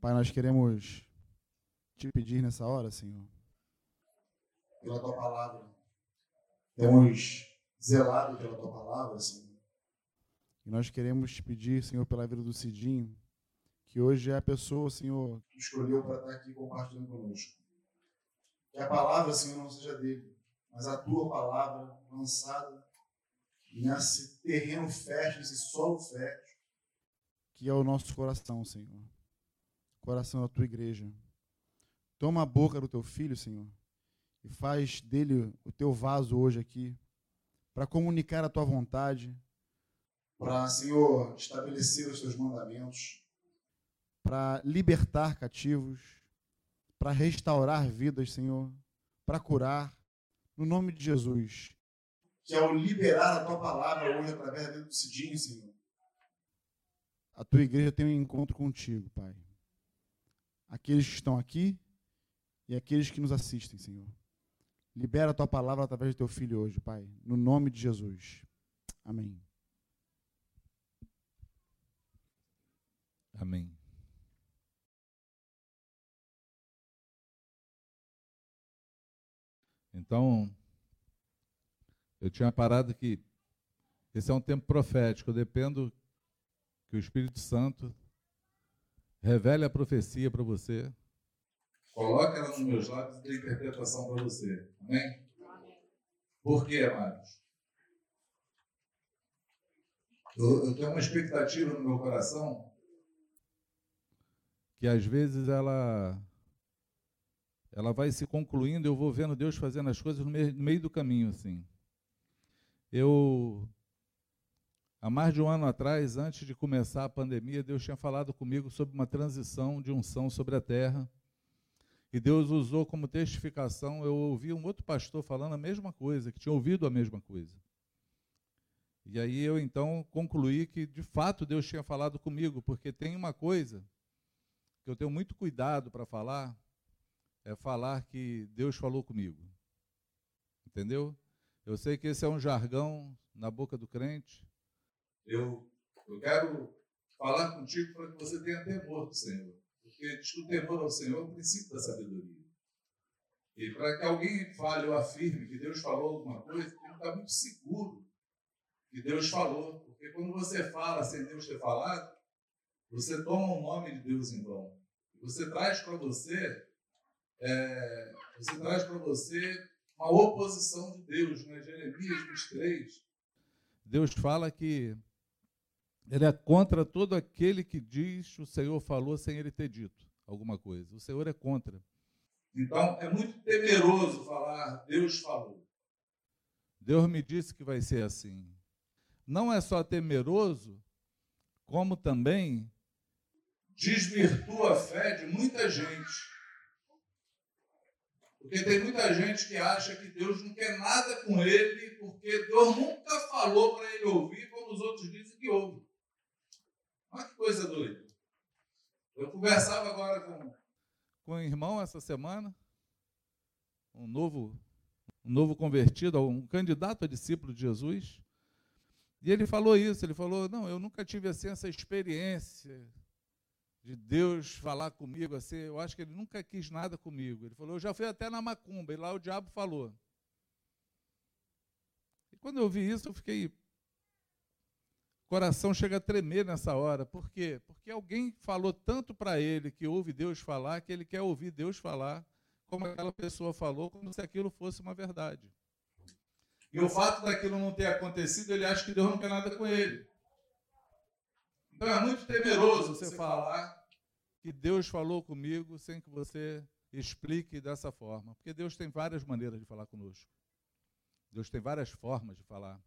Pai, nós queremos te pedir nessa hora, Senhor, pela tua palavra. Temos zelado pela tua palavra, Senhor. E nós queremos te pedir, Senhor, pela vida do Cidinho, que hoje é a pessoa, Senhor, que escolheu para estar aqui compartilhando conosco. Que a palavra, Senhor, não seja dele, mas a tua palavra lançada nesse terreno fértil, esse solo fértil, que é o nosso coração, Senhor. Coração da tua igreja. Toma a boca do teu filho, Senhor, e faz dele o teu vaso hoje aqui, para comunicar a tua vontade, para, Senhor, estabelecer os teus mandamentos, para libertar cativos, para restaurar vidas, Senhor, para curar, no nome de Jesus. Que ao liberar a tua palavra hoje através do Cidinho, Senhor, a tua igreja tem um encontro contigo, Pai. Aqueles que estão aqui e aqueles que nos assistem, Senhor. Libera a tua palavra através do teu filho hoje, Pai, no nome de Jesus. Amém. Amém. Então, eu tinha parado que esse é um tempo profético, eu dependo que o Espírito Santo revele a profecia para você. Coloque ela nos meus lábios e dê interpretação para você. Amém? Por quê, amados? Eu, eu tenho uma expectativa no meu coração que às vezes ela ela vai se concluindo, eu vou vendo Deus fazendo as coisas no meio, no meio do caminho, assim. Eu, há mais de um ano atrás, antes de começar a pandemia, Deus tinha falado comigo sobre uma transição de unção sobre a terra. E Deus usou como testificação, eu ouvi um outro pastor falando a mesma coisa, que tinha ouvido a mesma coisa. E aí eu então concluí que de fato Deus tinha falado comigo, porque tem uma coisa que eu tenho muito cuidado para falar, é falar que Deus falou comigo. Entendeu? Eu sei que esse é um jargão na boca do crente. Eu, eu quero falar contigo para que você tenha temor do Senhor. Porque diz que o temor ao Senhor é o princípio da sabedoria. E para que alguém fale ou afirme que Deus falou alguma coisa, tem que estar muito seguro que Deus falou. Porque quando você fala sem Deus ter falado, você toma o nome de Deus em vão. Você traz para você é, você traz para você uma oposição de Deus, né? Jeremias 23. Deus fala que ele é contra todo aquele que diz o Senhor falou sem ele ter dito alguma coisa. O Senhor é contra. Então, é muito temeroso falar Deus falou. Deus me disse que vai ser assim. Não é só temeroso, como também desvirtua a fé de muita gente. Porque tem muita gente que acha que Deus não quer nada com ele, porque Deus nunca falou para ele ouvir, como os outros dizem que ouve. Olha que coisa doida. Eu conversava agora com, com um irmão essa semana, um novo, um novo convertido, um candidato a discípulo de Jesus, e ele falou isso, ele falou, não, eu nunca tive assim essa experiência de Deus falar comigo assim, eu acho que ele nunca quis nada comigo. Ele falou, eu já fui até na macumba, e lá o diabo falou. E quando eu vi isso, eu fiquei. Coração chega a tremer nessa hora. Por quê? Porque alguém falou tanto para ele que ouve Deus falar, que ele quer ouvir Deus falar, como aquela pessoa falou, como se aquilo fosse uma verdade. E o fato daquilo não ter acontecido, ele acha que Deus não quer nada com ele. Então é muito temeroso você falar que Deus falou comigo sem que você explique dessa forma. Porque Deus tem várias maneiras de falar conosco. Deus tem várias formas de falar.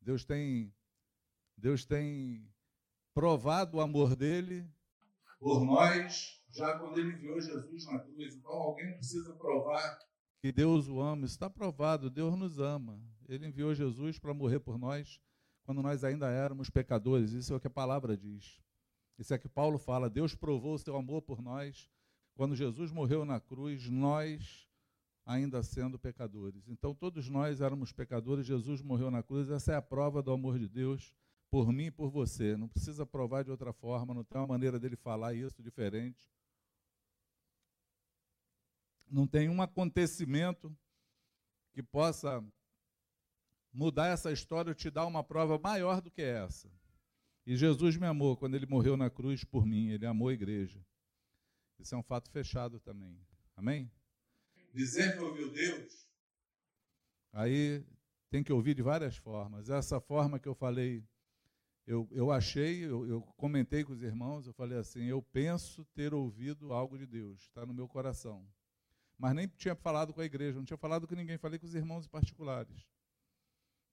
Deus tem Deus tem provado o amor dele por nós, já quando ele enviou Jesus na cruz. Então alguém precisa provar que Deus o ama. Está provado, Deus nos ama. Ele enviou Jesus para morrer por nós quando nós ainda éramos pecadores. Isso é o que a palavra diz. Isso é que Paulo fala. Deus provou o seu amor por nós quando Jesus morreu na cruz, nós ainda sendo pecadores. Então, todos nós éramos pecadores, Jesus morreu na cruz. Essa é a prova do amor de Deus por mim e por você. Não precisa provar de outra forma, não tem uma maneira dele falar isso diferente. Não tem um acontecimento que possa mudar essa história ou te dar uma prova maior do que essa. E Jesus me amou quando ele morreu na cruz por mim, ele amou a igreja. Isso é um fato fechado também. Amém? Dizer que ouviu Deus. Aí tem que ouvir de várias formas. Essa forma que eu falei, eu, eu achei, eu, eu comentei com os irmãos, eu falei assim: eu penso ter ouvido algo de Deus, está no meu coração. Mas nem tinha falado com a igreja, não tinha falado com ninguém, falei com os irmãos particulares.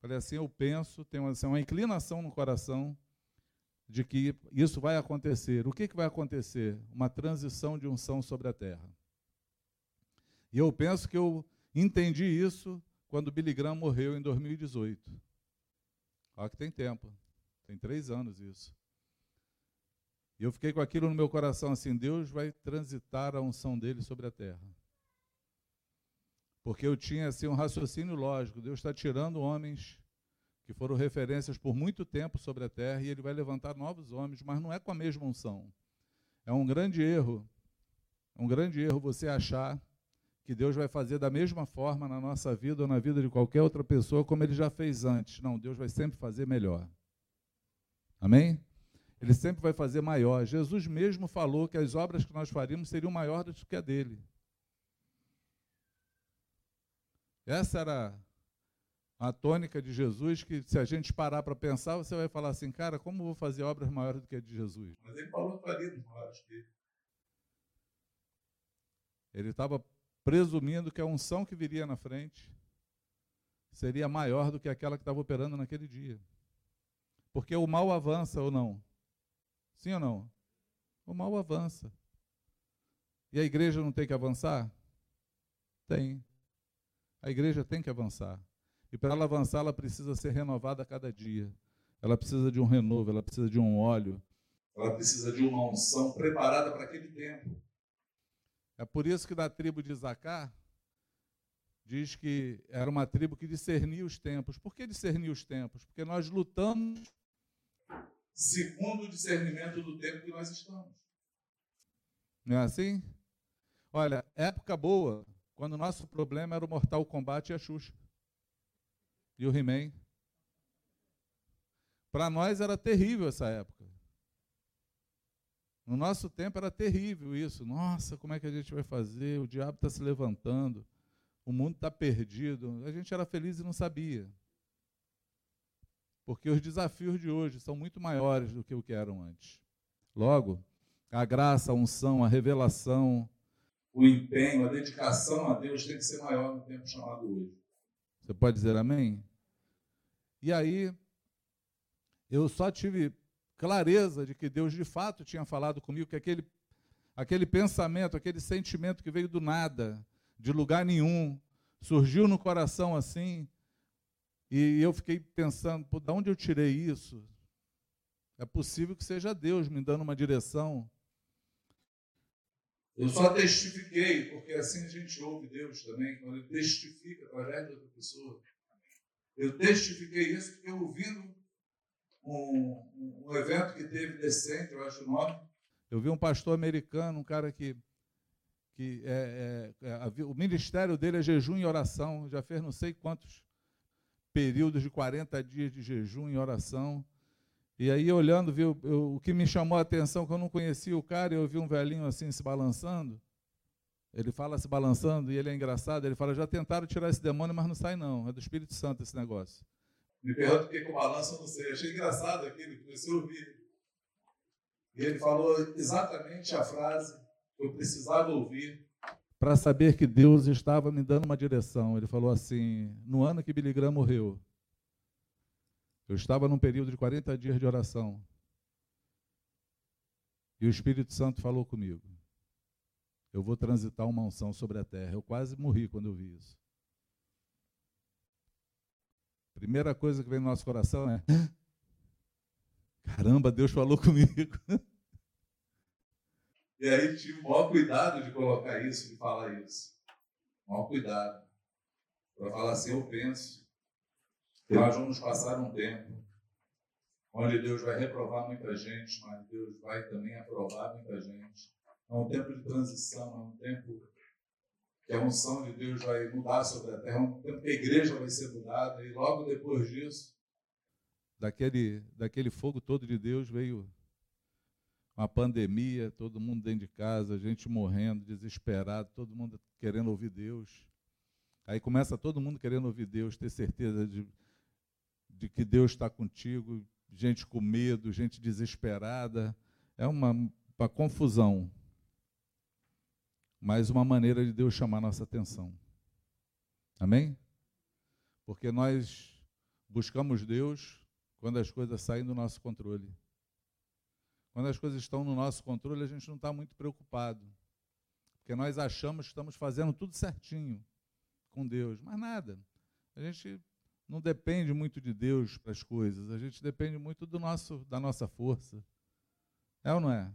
Falei assim: eu penso, tenho assim, uma inclinação no coração de que isso vai acontecer. O que, que vai acontecer? Uma transição de unção sobre a terra. E eu penso que eu entendi isso quando Billy Graham morreu em 2018. Olha que tem tempo. Tem três anos isso. E eu fiquei com aquilo no meu coração assim: Deus vai transitar a unção dele sobre a terra. Porque eu tinha assim um raciocínio lógico. Deus está tirando homens que foram referências por muito tempo sobre a terra e ele vai levantar novos homens, mas não é com a mesma unção. É um grande erro, é um grande erro você achar que Deus vai fazer da mesma forma na nossa vida ou na vida de qualquer outra pessoa como ele já fez antes. Não, Deus vai sempre fazer melhor. Amém? Ele sempre vai fazer maior. Jesus mesmo falou que as obras que nós faríamos seriam maiores do que a dele. Essa era a tônica de Jesus, que se a gente parar para pensar, você vai falar assim, cara, como vou fazer obras maiores do que a de Jesus? Mas ele falou que faria maiores que ele. Ele estava presumindo que a unção que viria na frente seria maior do que aquela que estava operando naquele dia. Porque o mal avança ou não? Sim ou não? O mal avança. E a igreja não tem que avançar? Tem. A igreja tem que avançar. E para ela avançar, ela precisa ser renovada a cada dia. Ela precisa de um renovo, ela precisa de um óleo. Ela precisa de uma unção preparada para aquele tempo. É por isso que da tribo de Zacar diz que era uma tribo que discernia os tempos. Por que discernir os tempos? Porque nós lutamos segundo o discernimento do tempo que nós estamos. Não é assim? Olha, época boa, quando o nosso problema era o Mortal Kombat e a Xuxa. E o He-Man. Para nós era terrível essa época. No nosso tempo era terrível isso. Nossa, como é que a gente vai fazer? O diabo está se levantando. O mundo está perdido. A gente era feliz e não sabia. Porque os desafios de hoje são muito maiores do que o que eram antes. Logo, a graça, a unção, a revelação, o empenho, a dedicação a Deus tem que ser maior no tempo chamado hoje. Você pode dizer amém? E aí, eu só tive clareza de que Deus de fato tinha falado comigo, que aquele, aquele pensamento, aquele sentimento que veio do nada, de lugar nenhum, surgiu no coração assim, e eu fiquei pensando, de onde eu tirei isso? É possível que seja Deus me dando uma direção. Eu só testifiquei, porque assim a gente ouve Deus também, quando ele testifica através de outra pessoa. Eu testifiquei isso porque ouvindo um, um evento que teve decente, eu acho o nome. Eu vi um pastor americano, um cara que, que é, é, é, o ministério dele é jejum e oração, já fez não sei quantos períodos de 40 dias de jejum e oração. E aí, olhando, viu, o que me chamou a atenção, que eu não conhecia o cara, eu vi um velhinho assim se balançando. Ele fala se balançando e ele é engraçado. Ele fala: já tentaram tirar esse demônio, mas não sai, não. É do Espírito Santo esse negócio. Me pergunta por que com balança, eu não sei. Achei engraçado aquilo, comecei a ouvir. E ele falou exatamente a frase que eu precisava ouvir. Para saber que Deus estava me dando uma direção. Ele falou assim: no ano que Billy Graham morreu, eu estava num período de 40 dias de oração. E o Espírito Santo falou comigo. Eu vou transitar uma unção sobre a terra. Eu quase morri quando eu vi isso. Primeira coisa que vem no nosso coração é: caramba, Deus falou comigo. E aí tive o maior cuidado de colocar isso, de falar isso. O maior cuidado. Para falar assim, eu penso que nós vamos passar um tempo onde Deus vai reprovar muita gente, mas Deus vai também aprovar muita gente. É um tempo de transição, é um tempo que a unção de Deus vai mudar sobre a terra, é um tempo que a igreja vai ser mudada, e logo depois disso. Daquele, daquele fogo todo de Deus veio uma pandemia, todo mundo dentro de casa, gente morrendo, desesperado, todo mundo querendo ouvir Deus. Aí começa todo mundo querendo ouvir Deus, ter certeza de, de que Deus está contigo, gente com medo, gente desesperada. É uma, uma confusão. Mas uma maneira de Deus chamar nossa atenção. Amém? Porque nós buscamos Deus quando as coisas saem do nosso controle. Quando as coisas estão no nosso controle, a gente não está muito preocupado. Porque nós achamos que estamos fazendo tudo certinho com Deus, mas nada. A gente não depende muito de Deus para as coisas, a gente depende muito do nosso, da nossa força. É ou não é?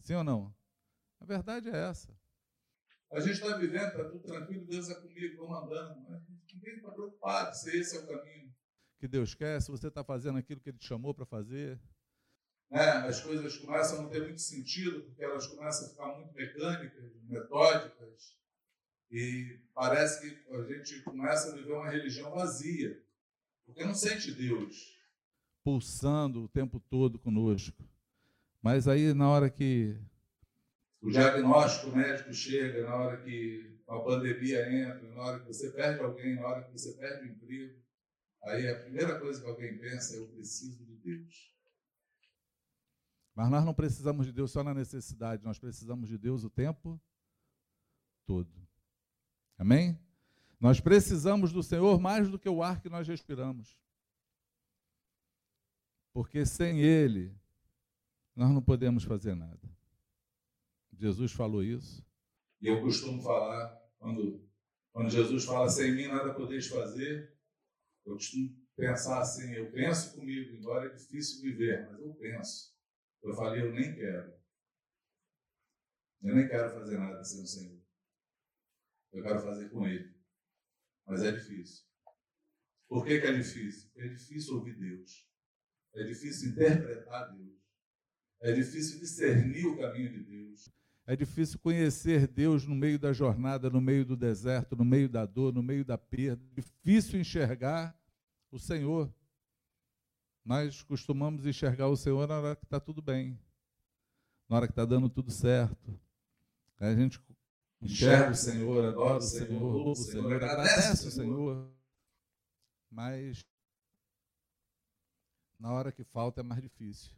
Sim ou não? A verdade é essa. A gente está vivendo, está tudo tranquilo, Deus é comigo, vamos andando. Mas ninguém está preocupado se esse é o caminho. Que Deus quer, se você está fazendo aquilo que Ele te chamou para fazer. É, as coisas começam a não ter muito sentido, porque elas começam a ficar muito mecânicas, metódicas. E parece que a gente começa a viver uma religião vazia, porque não sente Deus. Pulsando o tempo todo conosco. Mas aí, na hora que. O diagnóstico médico chega, na hora que a pandemia entra, na hora que você perde alguém, na hora que você perde o emprego, aí a primeira coisa que alguém pensa é: eu preciso de Deus. Mas nós não precisamos de Deus só na necessidade, nós precisamos de Deus o tempo todo. Amém? Nós precisamos do Senhor mais do que o ar que nós respiramos. Porque sem Ele, nós não podemos fazer nada. Jesus falou isso. E eu costumo falar, quando, quando Jesus fala, sem mim nada podeis fazer, eu costumo pensar assim, eu penso comigo, embora é difícil viver, mas eu penso. Eu falei, eu nem quero. Eu nem quero fazer nada sem o Senhor. Eu quero fazer com Ele. Mas é difícil. Por que, que é difícil? Porque é difícil ouvir Deus. É difícil interpretar Deus. É difícil discernir o caminho de Deus. É difícil conhecer Deus no meio da jornada, no meio do deserto, no meio da dor, no meio da perda. É difícil enxergar o Senhor. Nós costumamos enxergar o Senhor na hora que está tudo bem, na hora que está dando tudo certo. A gente enxerga o Senhor, adora o Senhor, louva o Senhor, agradece o Senhor. Mas na hora que falta é mais difícil.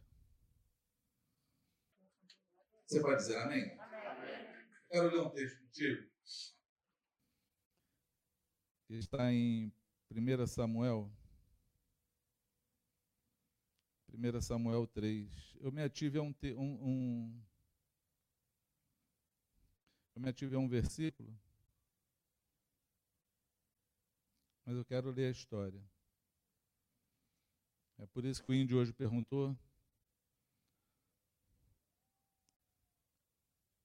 Você pode dizer amém? amém. Quero ler um texto contigo. Está em 1 Samuel 1 Samuel 3. Eu me ative a um, um, um, eu me ative a um versículo, mas eu quero ler a história. É por isso que o índio hoje perguntou.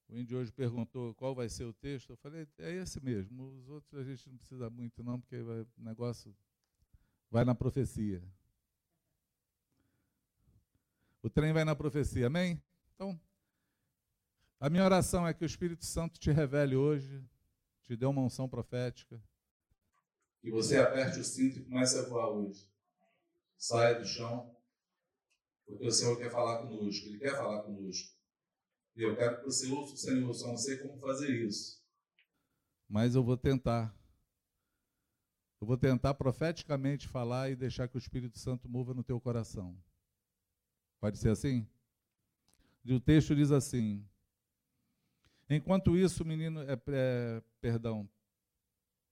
O índio hoje perguntou qual vai ser o texto. Eu falei, é esse mesmo. Os outros a gente não precisa muito, não, porque o negócio vai na profecia. O trem vai na profecia, amém? Então, a minha oração é que o Espírito Santo te revele hoje, te dê uma unção profética. Que você aperte o cinto e comece a voar hoje. Saia do chão, porque o Senhor quer falar conosco, Ele quer falar conosco. E eu quero que você ouça o Senhor, só não sei como fazer isso. Mas eu vou tentar. Eu vou tentar profeticamente falar e deixar que o Espírito Santo mova no teu coração. Pode ser assim? E o texto diz assim: Enquanto isso, o menino, é, é, perdão,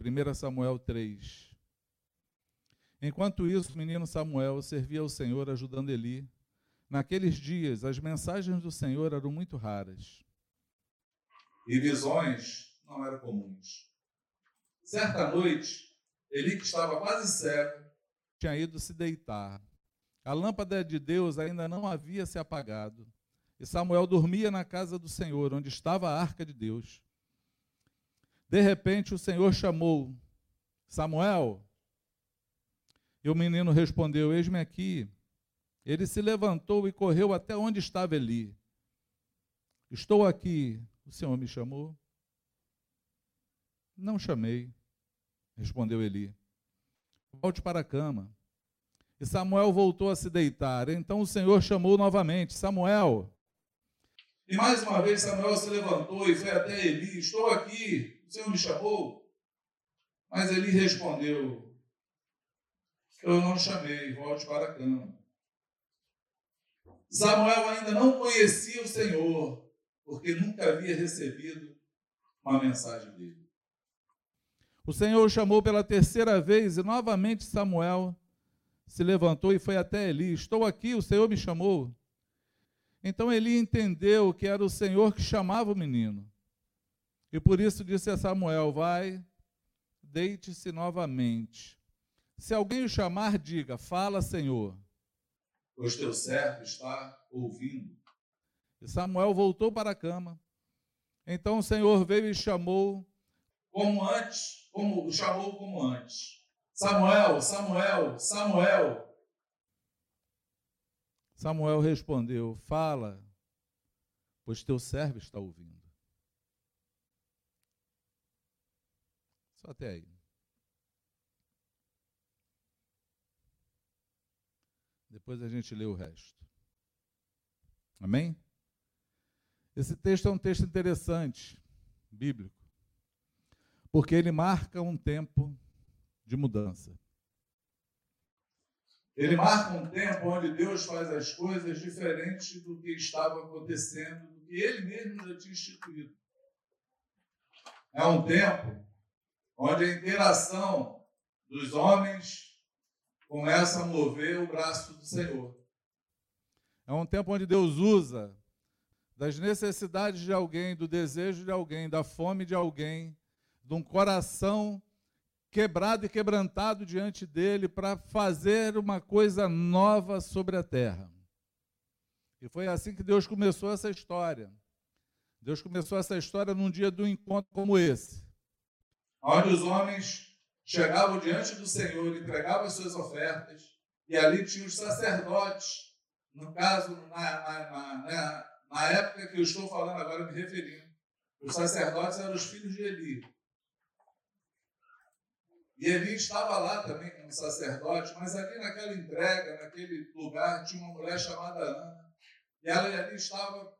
1 Samuel 3. Enquanto isso, o menino Samuel servia ao Senhor ajudando Eli. Naqueles dias, as mensagens do Senhor eram muito raras. E visões não eram comuns. Certa noite, Eli, que estava quase cego, tinha ido se deitar. A lâmpada de Deus ainda não havia se apagado. E Samuel dormia na casa do Senhor, onde estava a arca de Deus. De repente o Senhor chamou: Samuel. E o menino respondeu: Eis-me aqui. Ele se levantou e correu até onde estava Eli. Estou aqui, o Senhor me chamou? Não chamei, respondeu Eli. Volte para a cama. E Samuel voltou a se deitar. Então o Senhor chamou novamente: Samuel. E mais uma vez Samuel se levantou e foi até Eli: Estou aqui, o Senhor me chamou. Mas Eli respondeu: Eu não chamei, volte para a cama. Samuel ainda não conhecia o Senhor, porque nunca havia recebido uma mensagem dele. O Senhor o chamou pela terceira vez e novamente Samuel se levantou e foi até Eli. Estou aqui, o Senhor me chamou. Então Eli entendeu que era o Senhor que chamava o menino. E por isso disse a Samuel: Vai, deite-se novamente. Se alguém o chamar, diga: Fala, Senhor. Pois teu servo está ouvindo. E Samuel voltou para a cama. Então o Senhor veio e chamou. Como antes, como o chamou como antes. Samuel, Samuel, Samuel. Samuel respondeu: Fala, pois teu servo está ouvindo. Só até aí. Depois a gente lê o resto. Amém? Esse texto é um texto interessante, bíblico, porque ele marca um tempo de mudança. Ele marca um tempo onde Deus faz as coisas diferentes do que estava acontecendo, do que ele mesmo já tinha instituído. É um tempo onde a interação dos homens começa a mover o braço do Senhor. É um tempo onde Deus usa das necessidades de alguém, do desejo de alguém, da fome de alguém, de um coração quebrado e quebrantado diante dele para fazer uma coisa nova sobre a terra. E foi assim que Deus começou essa história. Deus começou essa história num dia do encontro como esse. Onde os homens chegavam diante do Senhor, entregavam as suas ofertas, e ali tinha os sacerdotes, no caso, na, na, na, na época que eu estou falando agora, me referindo, os sacerdotes eram os filhos de Eli. E Eli estava lá também como sacerdote, mas ali naquela entrega, naquele lugar, tinha uma mulher chamada Ana. E ela ali estava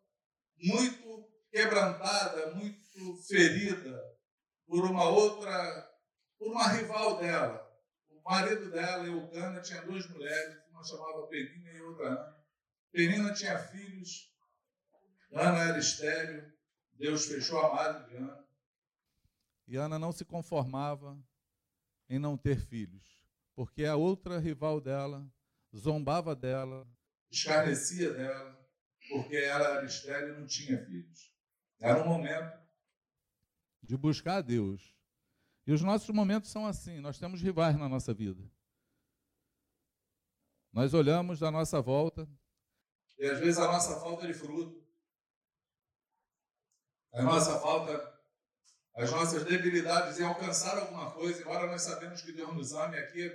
muito quebrantada, muito ferida por uma outra, por uma rival dela. O marido dela, Eucana, tinha duas mulheres, uma chamava Penina e outra Ana. Penina tinha filhos, Ana era estéreo, Deus fechou a madre de Ana. E Ana não se conformava em não ter filhos, porque a outra rival dela zombava dela, escarnecia dela, porque ela era estéril e não tinha filhos. Era um momento de buscar a Deus. E os nossos momentos são assim, nós temos rivais na nossa vida. Nós olhamos da nossa volta. E às vezes a nossa falta de fruto, a nossa falta as nossas debilidades em alcançar alguma coisa, embora nós sabemos que Deus nos ame aqui.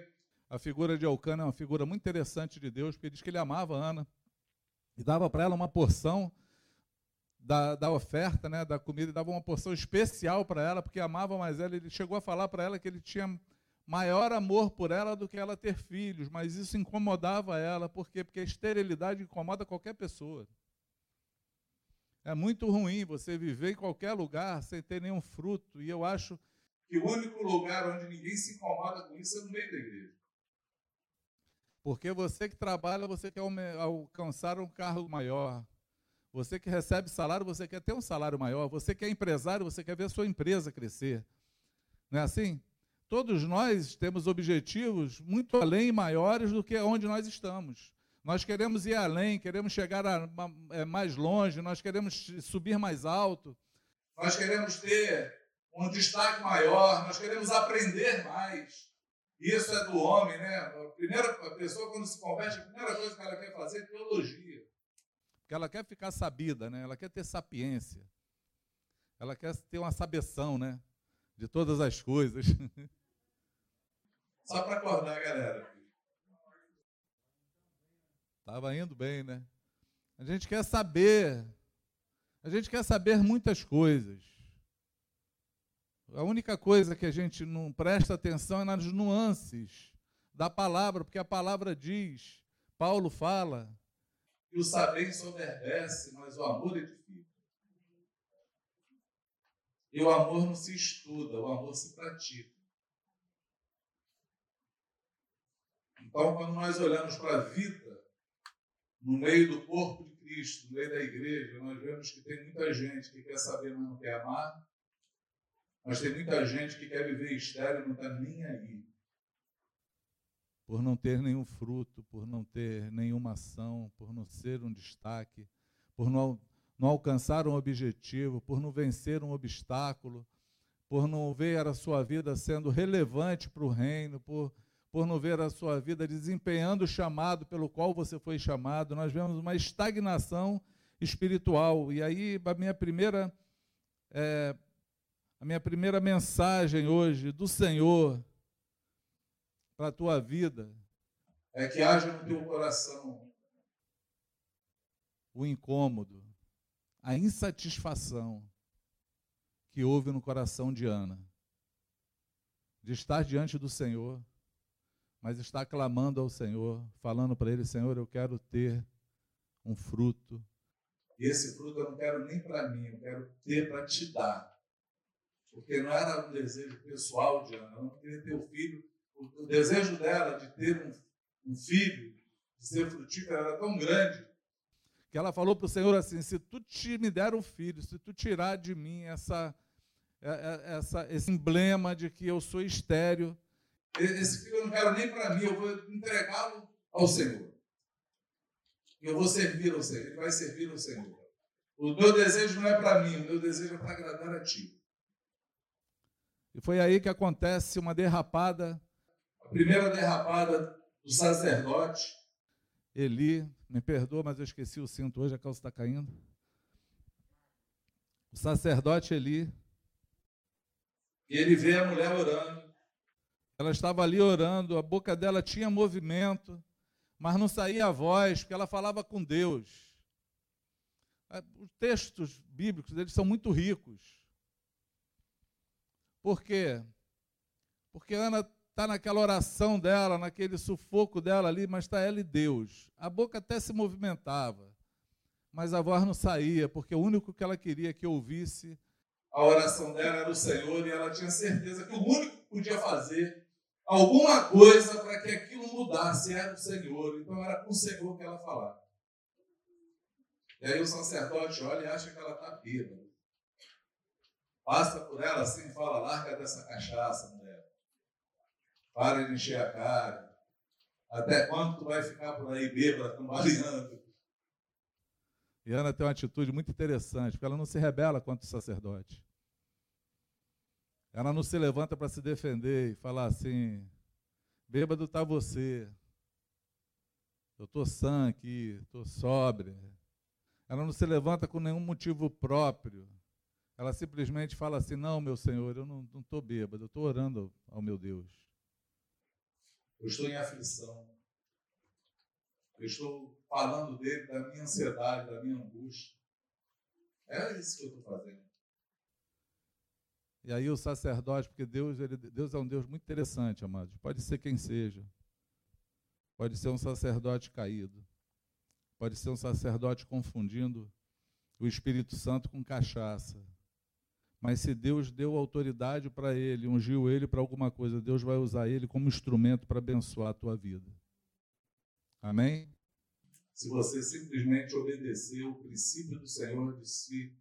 A figura de Elcana é uma figura muito interessante de Deus, porque diz que ele amava Ana e dava para ela uma porção da, da oferta, né, da comida, e dava uma porção especial para ela, porque amava mais ela. Ele chegou a falar para ela que ele tinha maior amor por ela do que ela ter filhos, mas isso incomodava ela, por quê? Porque a esterilidade incomoda qualquer pessoa. É muito ruim você viver em qualquer lugar sem ter nenhum fruto. E eu acho que o único lugar onde ninguém se incomoda com isso é no meio da igreja. Porque você que trabalha, você quer alcançar um carro maior. Você que recebe salário, você quer ter um salário maior. Você que é empresário, você quer ver a sua empresa crescer. Não é assim? Todos nós temos objetivos muito além e maiores do que onde nós estamos. Nós queremos ir além, queremos chegar a, a, é, mais longe, nós queremos subir mais alto. Nós queremos ter um destaque maior, nós queremos aprender mais. Isso é do homem, né? A primeira a pessoa, quando se converte, a primeira coisa que ela quer fazer é teologia. Porque ela quer ficar sabida, né? Ela quer ter sapiência. Ela quer ter uma sabeção, né? De todas as coisas. Só para acordar, galera. Estava indo bem, né? A gente quer saber. A gente quer saber muitas coisas. A única coisa que a gente não presta atenção é nas nuances da palavra, porque a palavra diz, Paulo fala, que o saber ensoverdece, mas o amor edifica. E o amor não se estuda, o amor se pratica. Então, quando nós olhamos para a vida, no meio do corpo de Cristo, no meio da igreja, nós vemos que tem muita gente que quer saber, mas não quer amar. Mas tem muita gente que quer viver estéreo não está nem aí. Por não ter nenhum fruto, por não ter nenhuma ação, por não ser um destaque, por não, não alcançar um objetivo, por não vencer um obstáculo, por não ver a sua vida sendo relevante para o reino, por, por não ver a sua vida desempenhando o chamado pelo qual você foi chamado. Nós vemos uma estagnação espiritual. E aí, a minha primeira é, a minha primeira mensagem hoje do Senhor para a tua vida é que haja no teu coração o incômodo, a insatisfação que houve no coração de Ana, de estar diante do Senhor, mas estar clamando ao Senhor, falando para Ele: Senhor, eu quero ter um fruto. E esse fruto eu não quero nem para mim, eu quero ter para te dar. Porque não era um desejo pessoal de Ana, ela não queria ter um filho. O, desejo dela de ter um, um filho, de ser frutífero, era tão grande. Que ela falou para o Senhor assim: se tu te me der um filho, se tu tirar de mim essa, é, é, essa, esse emblema de que eu sou estéreo. Esse filho eu não quero nem para mim, eu vou entregá-lo ao Senhor. Eu vou servir ao Senhor, ele vai servir ao Senhor. O meu desejo não é para mim, o meu desejo é para agradar a Ti. E foi aí que acontece uma derrapada. A primeira derrapada do sacerdote. Eli, me perdoa, mas eu esqueci o cinto hoje, a calça está caindo. O sacerdote Eli. E ele vê a mulher orando. Ela estava ali orando, a boca dela tinha movimento, mas não saía a voz, porque ela falava com Deus. Os textos bíblicos, eles são muito ricos. Por quê? Porque Ana está naquela oração dela, naquele sufoco dela ali, mas está ela e Deus. A boca até se movimentava, mas a voz não saía, porque o único que ela queria que ouvisse. A oração dela era o Senhor e ela tinha certeza que o único que podia fazer alguma coisa para que aquilo mudasse era o Senhor. Então era com o Senhor que ela falava. E aí o sacerdote olha e acha que ela está bêbada. Passa por ela assim e fala: larga dessa cachaça, mulher. Para de encher a cara. Até quando tu vai ficar por aí bêbada, cambaleando? E Ana tem uma atitude muito interessante, porque ela não se rebela contra o sacerdote. Ela não se levanta para se defender e falar assim: bêbado está você. Eu estou sã aqui, estou sóbria. Ela não se levanta com nenhum motivo próprio. Ela simplesmente fala assim: Não, meu Senhor, eu não estou bêbado, eu estou orando ao meu Deus. Eu estou em aflição. Eu estou falando dele, da minha ansiedade, da minha angústia. É isso que eu estou fazendo. E aí o sacerdote, porque Deus, ele, Deus é um Deus muito interessante, amados. Pode ser quem seja. Pode ser um sacerdote caído. Pode ser um sacerdote confundindo o Espírito Santo com cachaça. Mas se Deus deu autoridade para ele, ungiu ele para alguma coisa, Deus vai usar ele como instrumento para abençoar a tua vida. Amém? Se você simplesmente obedecer o princípio do Senhor de se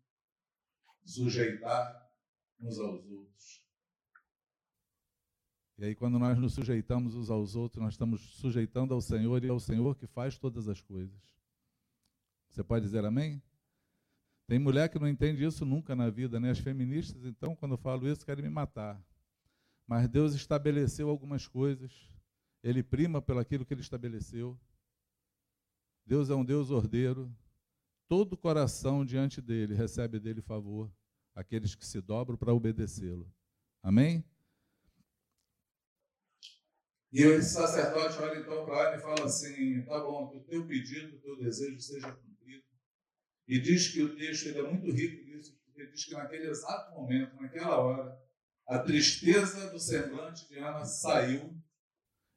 sujeitar uns aos outros. E aí, quando nós nos sujeitamos uns aos outros, nós estamos sujeitando ao Senhor e é o Senhor que faz todas as coisas. Você pode dizer amém? Tem mulher que não entende isso nunca na vida, né? As feministas, então, quando eu falo isso, querem me matar. Mas Deus estabeleceu algumas coisas. Ele prima pelo aquilo que ele estabeleceu. Deus é um Deus ordeiro. Todo coração diante dele recebe dele favor, aqueles que se dobram para obedecê-lo. Amém? E esse sacerdote olha então para ela e fala assim: tá bom, o teu pedido, o teu desejo seja cumprido. E diz que o texto ele é muito rico nisso, porque diz que naquele exato momento, naquela hora, a tristeza do semblante de Ana saiu.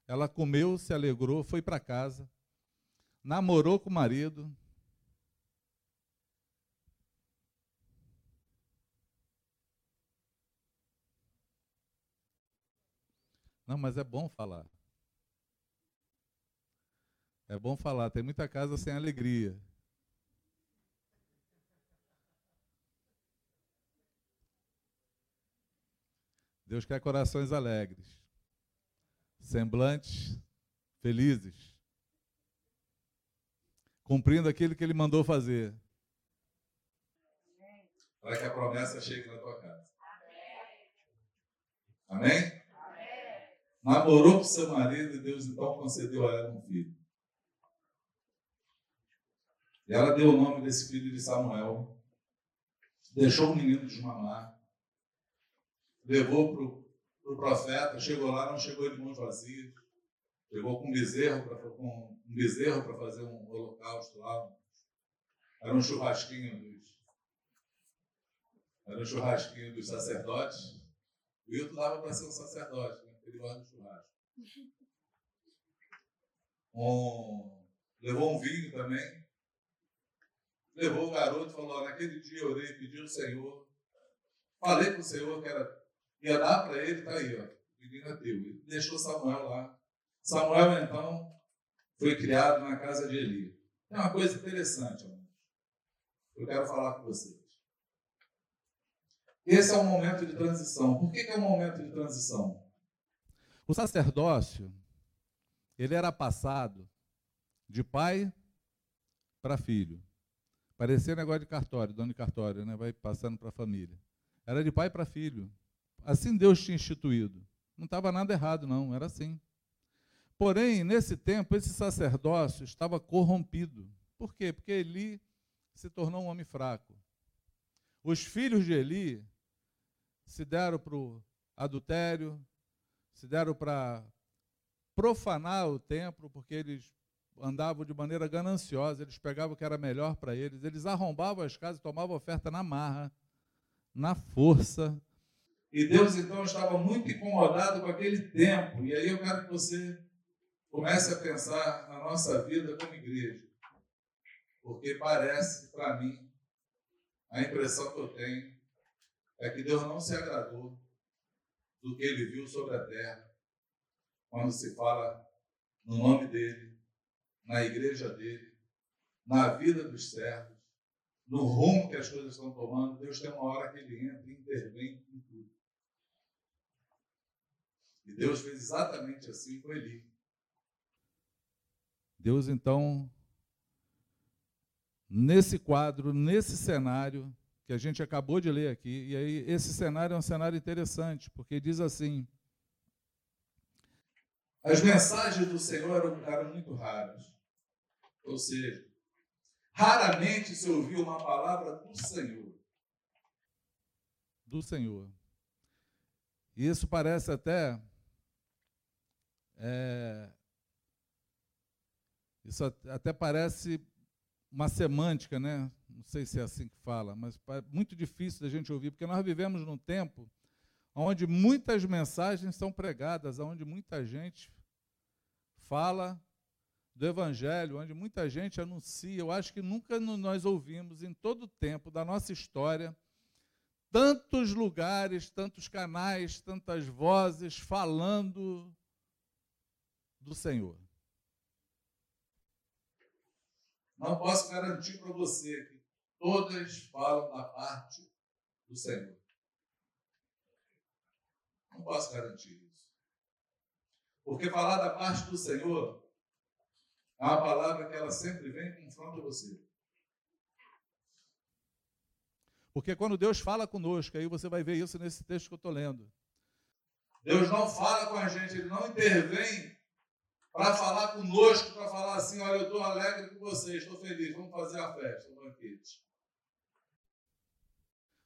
Ela comeu, se alegrou, foi para casa, namorou com o marido, Não, mas é bom falar. É bom falar. Tem muita casa sem alegria. Deus quer corações alegres, semblantes felizes, cumprindo aquilo que Ele mandou fazer. Para que a promessa chegue na tua casa. Amém? Namorou com seu marido e Deus então concedeu a ela um filho. E ela deu o nome desse filho de Samuel, deixou o menino desmamar, levou para o pro profeta, chegou lá, não chegou de mãos vazias, chegou com um bezerro para um fazer um holocausto lá. Era um churrasquinho dos era um churrasquinho dos sacerdotes. O Wilton dava para ser um sacerdote? Ele churrasco. Um, levou um vinho também. Levou o garoto e falou: naquele dia eu orei, pedi ao Senhor. Falei para o Senhor que era, ia dar para ele, está aí, ó. O menino é teu. Ele deixou Samuel lá. Samuel, então, foi criado na casa de Eli. É uma coisa interessante, amor. Eu quero falar com vocês. Esse é um momento de transição. Por que, que é um momento de transição? O sacerdócio, ele era passado de pai para filho. Parecia negócio de cartório, dono de cartório, né? vai passando para a família. Era de pai para filho. Assim Deus tinha instituído. Não estava nada errado, não, era assim. Porém, nesse tempo, esse sacerdócio estava corrompido. Por quê? Porque Eli se tornou um homem fraco. Os filhos de Eli se deram para o adultério, se deram para profanar o templo, porque eles andavam de maneira gananciosa, eles pegavam o que era melhor para eles, eles arrombavam as casas, tomavam oferta na marra, na força. E Deus então estava muito incomodado com aquele tempo. E aí eu quero que você comece a pensar na nossa vida como igreja. Porque parece, para mim, a impressão que eu tenho é que Deus não se agradou do que ele viu sobre a terra, quando se fala no nome dele, na igreja dele, na vida dos servos, no rumo que as coisas estão tomando. Deus tem uma hora que ele entra e intervém em tudo. E Deus fez exatamente assim com Eli. Deus, então, nesse quadro, nesse cenário, que a gente acabou de ler aqui. E aí, esse cenário é um cenário interessante, porque diz assim: As mensagens do Senhor eram, eram muito raras. Ou seja, raramente se ouviu uma palavra do Senhor. Do Senhor. E isso parece até. É, isso até parece uma semântica, né? Não sei se é assim que fala, mas é muito difícil da gente ouvir, porque nós vivemos num tempo onde muitas mensagens são pregadas, onde muita gente fala do Evangelho, onde muita gente anuncia. Eu acho que nunca nós ouvimos, em todo o tempo da nossa história, tantos lugares, tantos canais, tantas vozes falando do Senhor. Não posso garantir para você que todas falam da parte do Senhor. Não posso garantir isso. Porque falar da parte do Senhor é uma palavra que ela sempre vem e confronta você. Porque quando Deus fala conosco, aí você vai ver isso nesse texto que eu estou lendo. Deus não fala com a gente, Ele não intervém para falar conosco, para falar assim: olha, eu estou alegre com vocês, estou feliz, vamos fazer a festa, o banquete.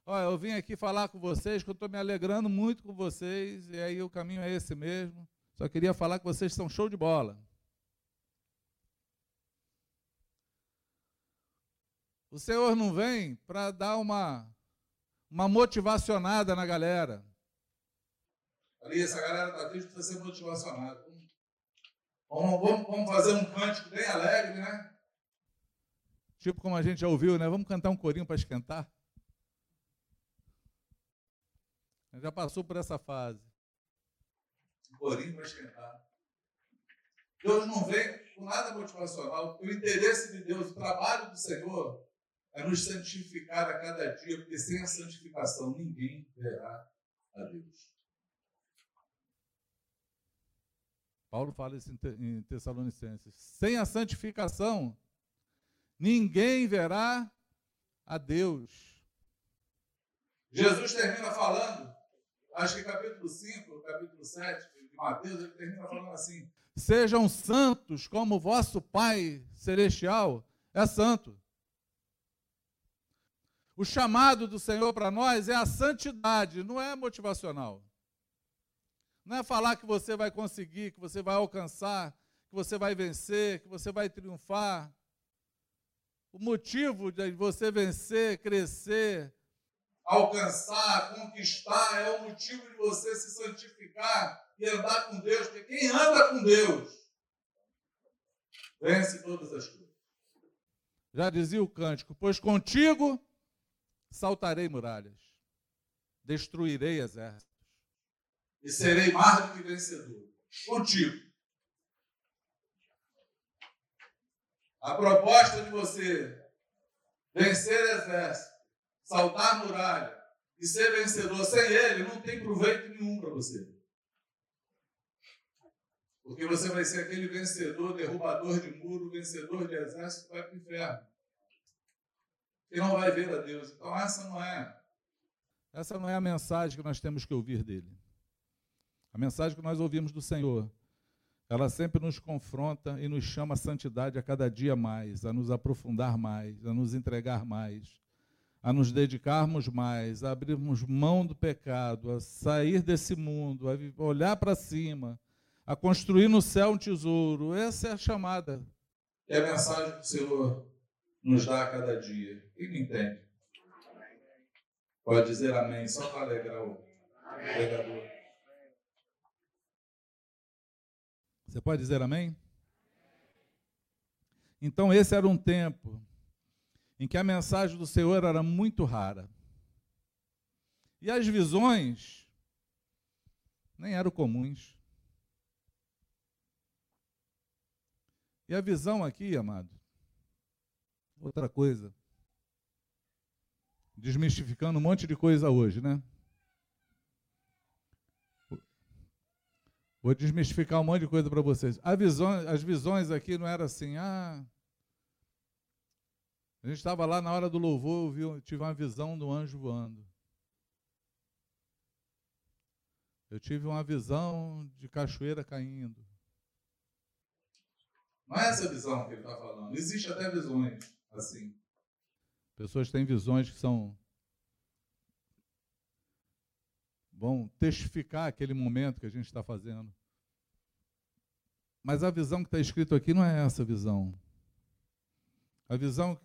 Olha, eu vim aqui falar com vocês, que eu estou me alegrando muito com vocês, e aí o caminho é esse mesmo. Só queria falar que vocês são show de bola. O Senhor não vem para dar uma, uma motivacionada na galera. Ali, essa galera está triste para ser motivacionada. Vamos, vamos, vamos fazer um cântico bem alegre, né? Tipo como a gente já ouviu, né? Vamos cantar um corinho para esquentar. Já passou por essa fase. Um corinho para esquentar. Deus não vem com nada motivacional. O interesse de Deus, o trabalho do Senhor é nos santificar a cada dia, porque sem a santificação ninguém verá a Deus. Paulo fala isso em Tessalonicenses. Sem a santificação, ninguém verá a Deus. Jesus termina falando, acho que capítulo 5, capítulo 7 de Mateus, ele termina falando assim: Sejam santos como vosso Pai celestial é santo. O chamado do Senhor para nós é a santidade, não é motivacional. Não é falar que você vai conseguir, que você vai alcançar, que você vai vencer, que você vai triunfar. O motivo de você vencer, crescer, alcançar, conquistar é o motivo de você se santificar e andar com Deus, porque quem anda com Deus vence todas as coisas. Já dizia o cântico: Pois contigo saltarei muralhas, destruirei exércitos. E serei mais do que vencedor. Contigo. A proposta de você vencer exército, saltar muralha e ser vencedor sem ele não tem proveito nenhum para você. Porque você vai ser aquele vencedor, derrubador de muro, vencedor de exército vai para o inferno e não vai ver a Deus. Então essa não é. Essa não é a mensagem que nós temos que ouvir dele. A mensagem que nós ouvimos do Senhor, ela sempre nos confronta e nos chama a santidade a cada dia mais, a nos aprofundar mais, a nos entregar mais, a nos dedicarmos mais, a abrirmos mão do pecado, a sair desse mundo, a olhar para cima, a construir no céu um tesouro. Essa é a chamada. É a mensagem que o Senhor nos dá a cada dia. Quem me entende? Pode dizer amém, só para alegrar o pregador. Você pode dizer amém? Então, esse era um tempo em que a mensagem do Senhor era muito rara. E as visões nem eram comuns. E a visão aqui, amado, outra coisa desmistificando um monte de coisa hoje, né? Vou desmistificar um monte de coisa para vocês. Visão, as visões aqui não era assim, ah. A gente estava lá na hora do louvor, eu vi, tive uma visão do anjo voando. Eu tive uma visão de cachoeira caindo. Não é essa visão que ele está falando. Existe até visões assim. Pessoas têm visões que são vão testificar aquele momento que a gente está fazendo. Mas a visão que está escrito aqui não é essa visão. A visão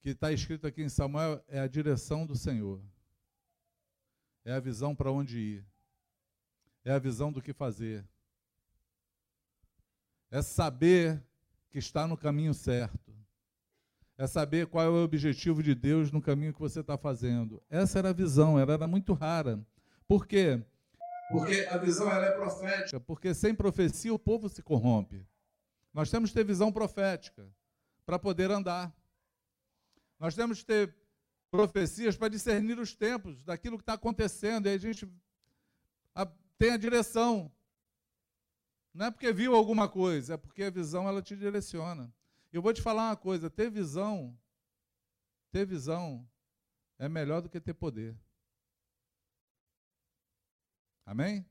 que está escrito aqui em Samuel é a direção do Senhor. É a visão para onde ir. É a visão do que fazer. É saber que está no caminho certo é saber qual é o objetivo de Deus no caminho que você está fazendo. Essa era a visão, ela era muito rara. Por quê? Porque a visão ela é profética. Porque sem profecia o povo se corrompe. Nós temos que ter visão profética para poder andar. Nós temos que ter profecias para discernir os tempos daquilo que está acontecendo. E a gente tem a direção. Não é porque viu alguma coisa, é porque a visão ela te direciona. Eu vou te falar uma coisa: ter visão, ter visão é melhor do que ter poder. Amém?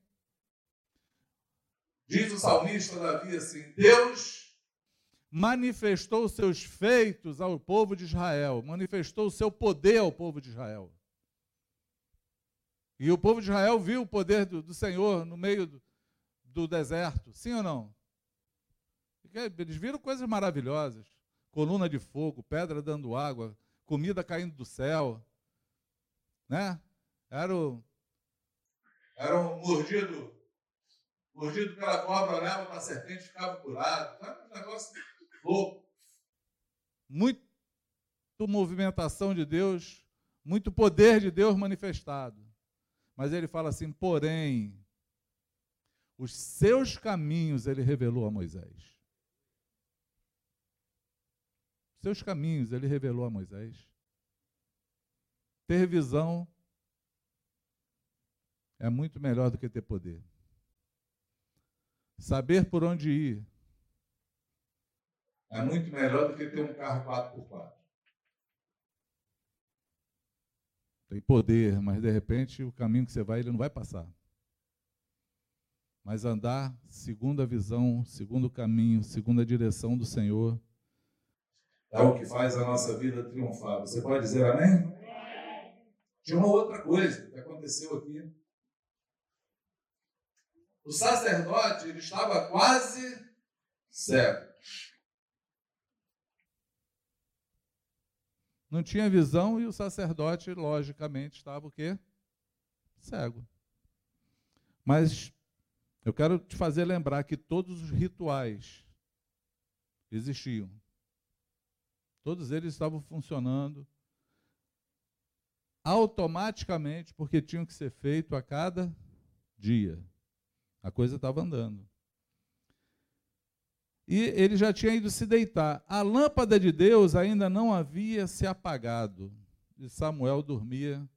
Diz o salmista Davi assim: Deus manifestou seus feitos ao povo de Israel, manifestou o seu poder ao povo de Israel. E o povo de Israel viu o poder do, do Senhor no meio do, do deserto, sim ou não? Eles viram coisas maravilhosas: coluna de fogo, pedra dando água, comida caindo do céu, né? Era o era um mordido, mordido pela cobra, olhava para a serpente ficava curado. Era um negócio Muito movimentação de Deus, muito poder de Deus manifestado. Mas ele fala assim: porém, os seus caminhos ele revelou a Moisés. Seus caminhos ele revelou a Moisés. Ter visão é muito melhor do que ter poder. Saber por onde ir é muito melhor do que ter um carro 4x4. Tem poder, mas de repente o caminho que você vai, ele não vai passar. Mas andar segundo a visão, segundo o caminho, segundo a direção do Senhor. É o que faz a nossa vida triunfar. Você pode dizer amém? Tinha uma outra coisa que aconteceu aqui. O sacerdote ele estava quase cego. Não tinha visão e o sacerdote, logicamente, estava o quê? Cego. Mas eu quero te fazer lembrar que todos os rituais existiam. Todos eles estavam funcionando automaticamente, porque tinham que ser feito a cada dia. A coisa estava andando. E ele já tinha ido se deitar. A lâmpada de Deus ainda não havia se apagado. E Samuel dormia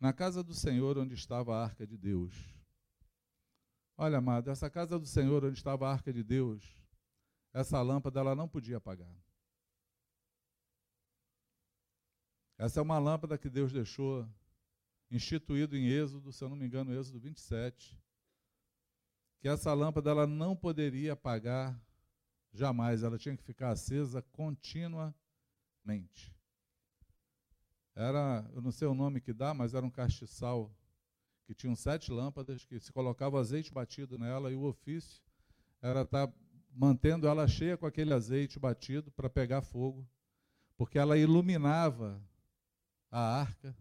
na casa do Senhor, onde estava a arca de Deus. Olha, amado, essa casa do Senhor, onde estava a arca de Deus, essa lâmpada ela não podia apagar. Essa é uma lâmpada que Deus deixou instituído em Êxodo, se eu não me engano, Êxodo 27, que essa lâmpada ela não poderia apagar jamais, ela tinha que ficar acesa continuamente. Era, eu não sei o nome que dá, mas era um castiçal que tinha sete lâmpadas, que se colocava azeite batido nela e o ofício era estar tá mantendo ela cheia com aquele azeite batido para pegar fogo, porque ela iluminava a arca,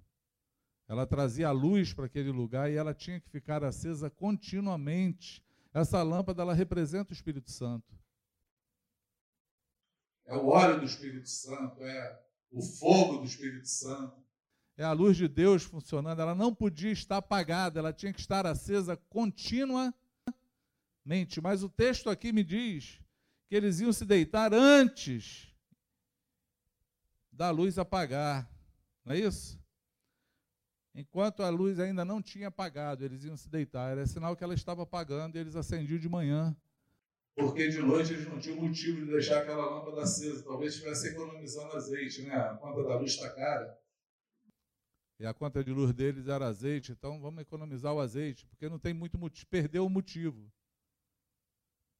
ela trazia a luz para aquele lugar e ela tinha que ficar acesa continuamente essa lâmpada ela representa o Espírito Santo. É o óleo do Espírito Santo, é o fogo do Espírito Santo. É a luz de Deus funcionando. Ela não podia estar apagada, ela tinha que estar acesa continuamente. Mas o texto aqui me diz que eles iam se deitar antes da luz apagar. Não é isso? Enquanto a luz ainda não tinha apagado, eles iam se deitar. Era sinal que ela estava apagando e eles acendiam de manhã. Porque de noite eles não tinham motivo de deixar aquela lâmpada acesa. Talvez estivesse economizando azeite, né? A conta da luz está cara. E a conta de luz deles era azeite, então vamos economizar o azeite, porque não tem muito motivo. Perdeu o motivo.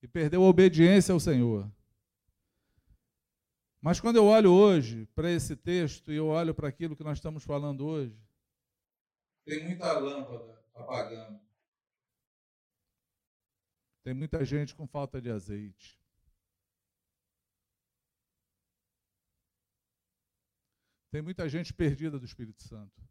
E perdeu a obediência ao Senhor. Mas quando eu olho hoje para esse texto e eu olho para aquilo que nós estamos falando hoje, tem muita lâmpada apagando. Tem muita gente com falta de azeite. Tem muita gente perdida do Espírito Santo.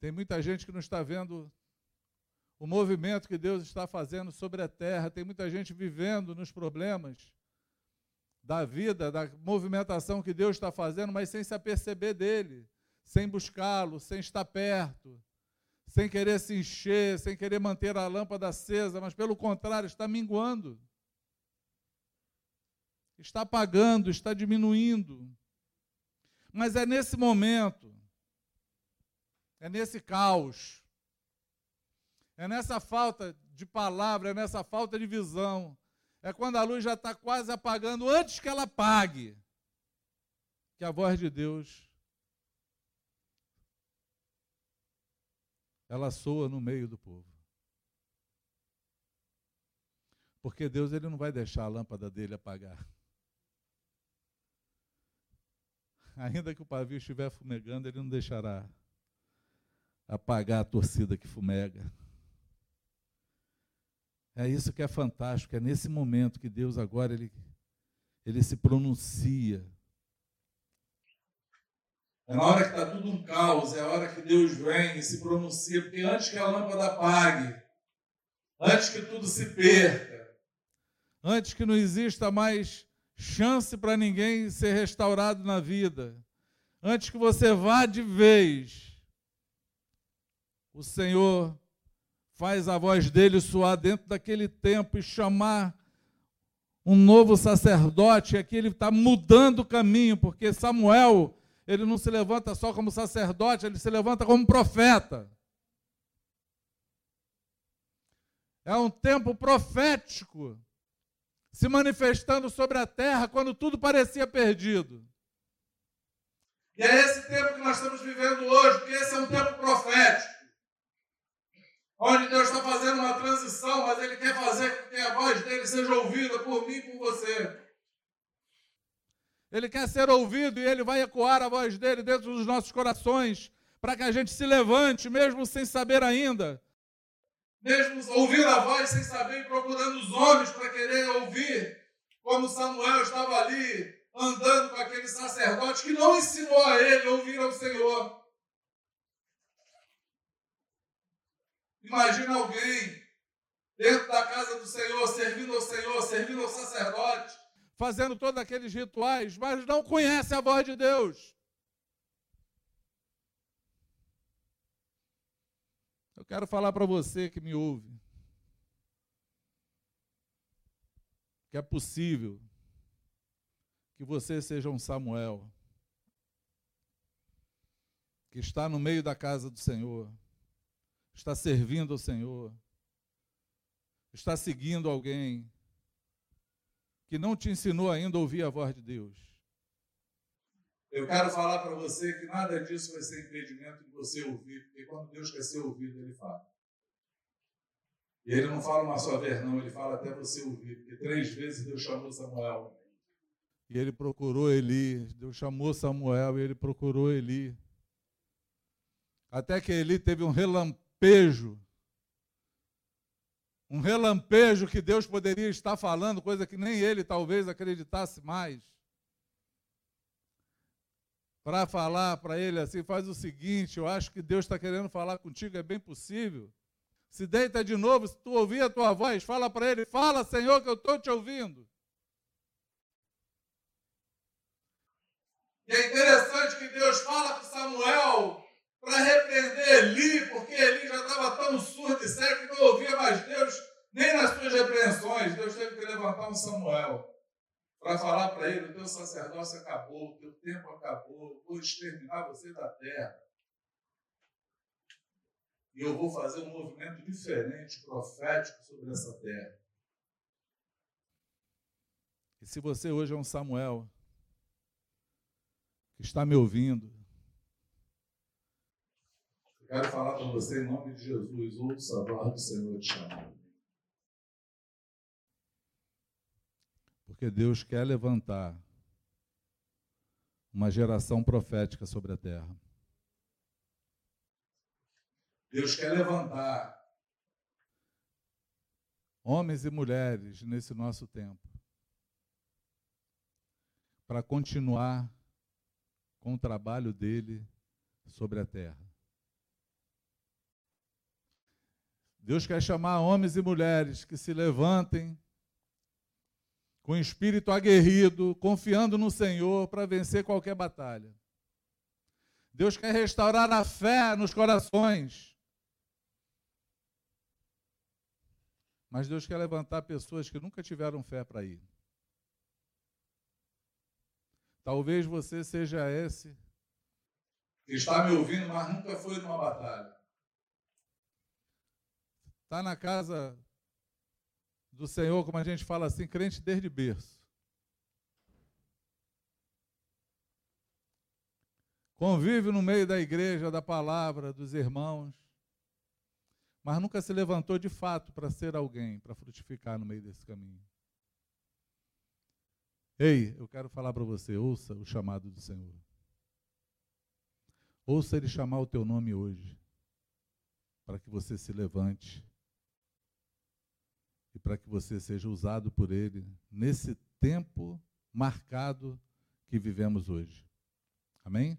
Tem muita gente que não está vendo o movimento que Deus está fazendo sobre a terra. Tem muita gente vivendo nos problemas da vida, da movimentação que Deus está fazendo, mas sem se aperceber dele, sem buscá-lo, sem estar perto, sem querer se encher, sem querer manter a lâmpada acesa, mas pelo contrário, está minguando. Está apagando, está diminuindo. Mas é nesse momento, é nesse caos, é nessa falta de palavra, é nessa falta de visão, é quando a luz já está quase apagando, antes que ela apague, que a voz de Deus ela soa no meio do povo. Porque Deus ele não vai deixar a lâmpada dele apagar. ainda que o pavio estiver fumegando, ele não deixará apagar a torcida que fumega. É isso que é fantástico, é nesse momento que Deus agora ele, ele se pronuncia. É na hora que está tudo um caos, é a hora que Deus vem e se pronuncia, porque antes que a lâmpada apague, antes que tudo se perca, antes que não exista mais chance para ninguém ser restaurado na vida, antes que você vá de vez, o Senhor faz a voz dele soar dentro daquele tempo e chamar um novo sacerdote. Aqui ele está mudando o caminho, porque Samuel, ele não se levanta só como sacerdote, ele se levanta como profeta. É um tempo profético se manifestando sobre a terra quando tudo parecia perdido. E é esse tempo que nós estamos vivendo hoje, porque esse é um tempo profético. Onde Deus está fazendo uma transição, mas Ele quer fazer com que a voz dele seja ouvida por mim e por você. Ele quer ser ouvido e Ele vai ecoar a voz dele dentro dos nossos corações, para que a gente se levante, mesmo sem saber ainda, mesmo ouvindo a voz sem saber e procurando os homens para querer ouvir, como Samuel estava ali andando com aquele sacerdote que não ensinou a ele ouvir ao Senhor. Imagina alguém dentro da casa do Senhor, servindo ao Senhor, servindo ao sacerdote, fazendo todos aqueles rituais, mas não conhece a voz de Deus. Eu quero falar para você que me ouve que é possível que você seja um Samuel que está no meio da casa do Senhor, está servindo ao Senhor, está seguindo alguém que não te ensinou ainda a ouvir a voz de Deus. Eu quero falar para você que nada disso vai ser impedimento de você ouvir, porque quando Deus quer ser ouvido, Ele fala. E Ele não fala uma só vez, não, Ele fala até você ouvir, porque três vezes Deus chamou Samuel. E ele procurou Eli, Deus chamou Samuel e ele procurou Eli. Até que Eli teve um relampejo, um relampejo que Deus poderia estar falando, coisa que nem ele talvez acreditasse mais para falar para ele assim: faz o seguinte, eu acho que Deus está querendo falar contigo, é bem possível. Se deita de novo, se tu ouvir a tua voz, fala para ele: fala, Senhor, que eu estou te ouvindo. E é interessante que Deus fala com Samuel para repreender Eli, porque Eli já estava tão surdo e cego que não ouvia mais Deus, nem nas suas repreensões. Deus teve que levantar um Samuel para falar para ele: o teu sacerdócio acabou, o teu tempo acabou, vou exterminar você da terra. E eu vou fazer um movimento diferente, profético sobre essa terra. E se você hoje é um Samuel, que está me ouvindo, quero falar para você em nome de Jesus, ouça a voz do Senhor te chamando. Porque Deus quer levantar uma geração profética sobre a terra. Deus quer levantar homens e mulheres nesse nosso tempo para continuar com o trabalho dele sobre a terra. Deus quer chamar homens e mulheres que se levantem com espírito aguerrido, confiando no Senhor para vencer qualquer batalha. Deus quer restaurar a fé nos corações. Mas Deus quer levantar pessoas que nunca tiveram fé para ir. Talvez você seja esse que está me ouvindo, mas nunca foi numa batalha. Está na casa do Senhor, como a gente fala assim, crente desde berço. Convive no meio da igreja, da palavra, dos irmãos, mas nunca se levantou de fato para ser alguém, para frutificar no meio desse caminho. Ei, eu quero falar para você, ouça o chamado do Senhor. Ouça Ele chamar o teu nome hoje, para que você se levante e para que você seja usado por Ele nesse tempo marcado que vivemos hoje. Amém?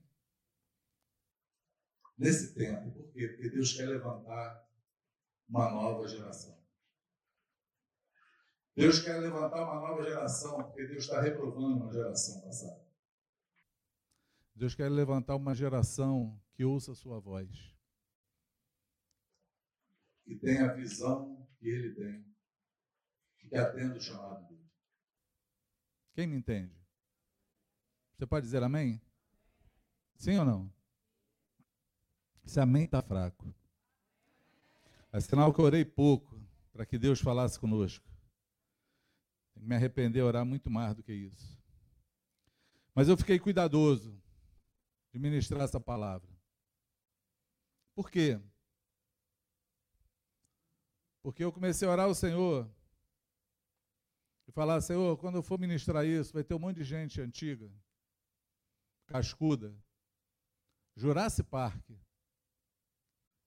Nesse tempo, por quê? Porque Deus quer levantar uma nova geração. Deus quer levantar uma nova geração, porque Deus está reprovando uma geração passada. Deus quer levantar uma geração que ouça a sua voz. Que tenha a visão que ele tem. E que atenda o chamado dele. Quem me entende? Você pode dizer amém? Sim ou não? Esse amém está fraco. É sinal que eu orei pouco para que Deus falasse conosco. Tem que me arrepender a orar muito mais do que isso. Mas eu fiquei cuidadoso de ministrar essa palavra. Por quê? Porque eu comecei a orar ao Senhor e falar: Senhor, quando eu for ministrar isso, vai ter um monte de gente antiga, cascuda, Jurassic Park,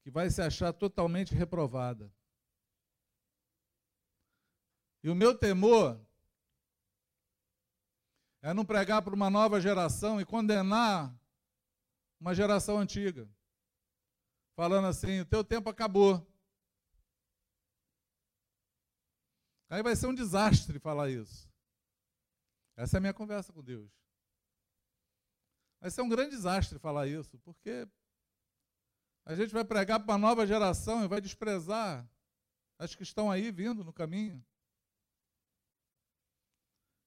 que vai se achar totalmente reprovada. E o meu temor é não pregar para uma nova geração e condenar uma geração antiga, falando assim: o teu tempo acabou. Aí vai ser um desastre falar isso. Essa é a minha conversa com Deus. Vai ser um grande desastre falar isso, porque a gente vai pregar para uma nova geração e vai desprezar as que estão aí vindo no caminho.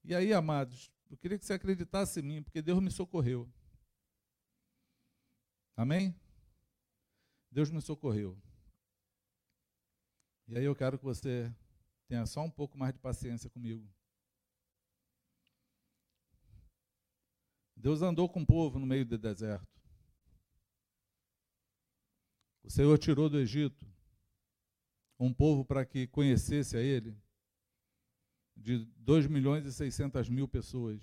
E aí, amados, eu queria que você acreditasse em mim, porque Deus me socorreu. Amém? Deus me socorreu. E aí eu quero que você tenha só um pouco mais de paciência comigo. Deus andou com o povo no meio do deserto. O Senhor tirou do Egito um povo para que conhecesse a Ele, de 2 milhões e 600 mil pessoas.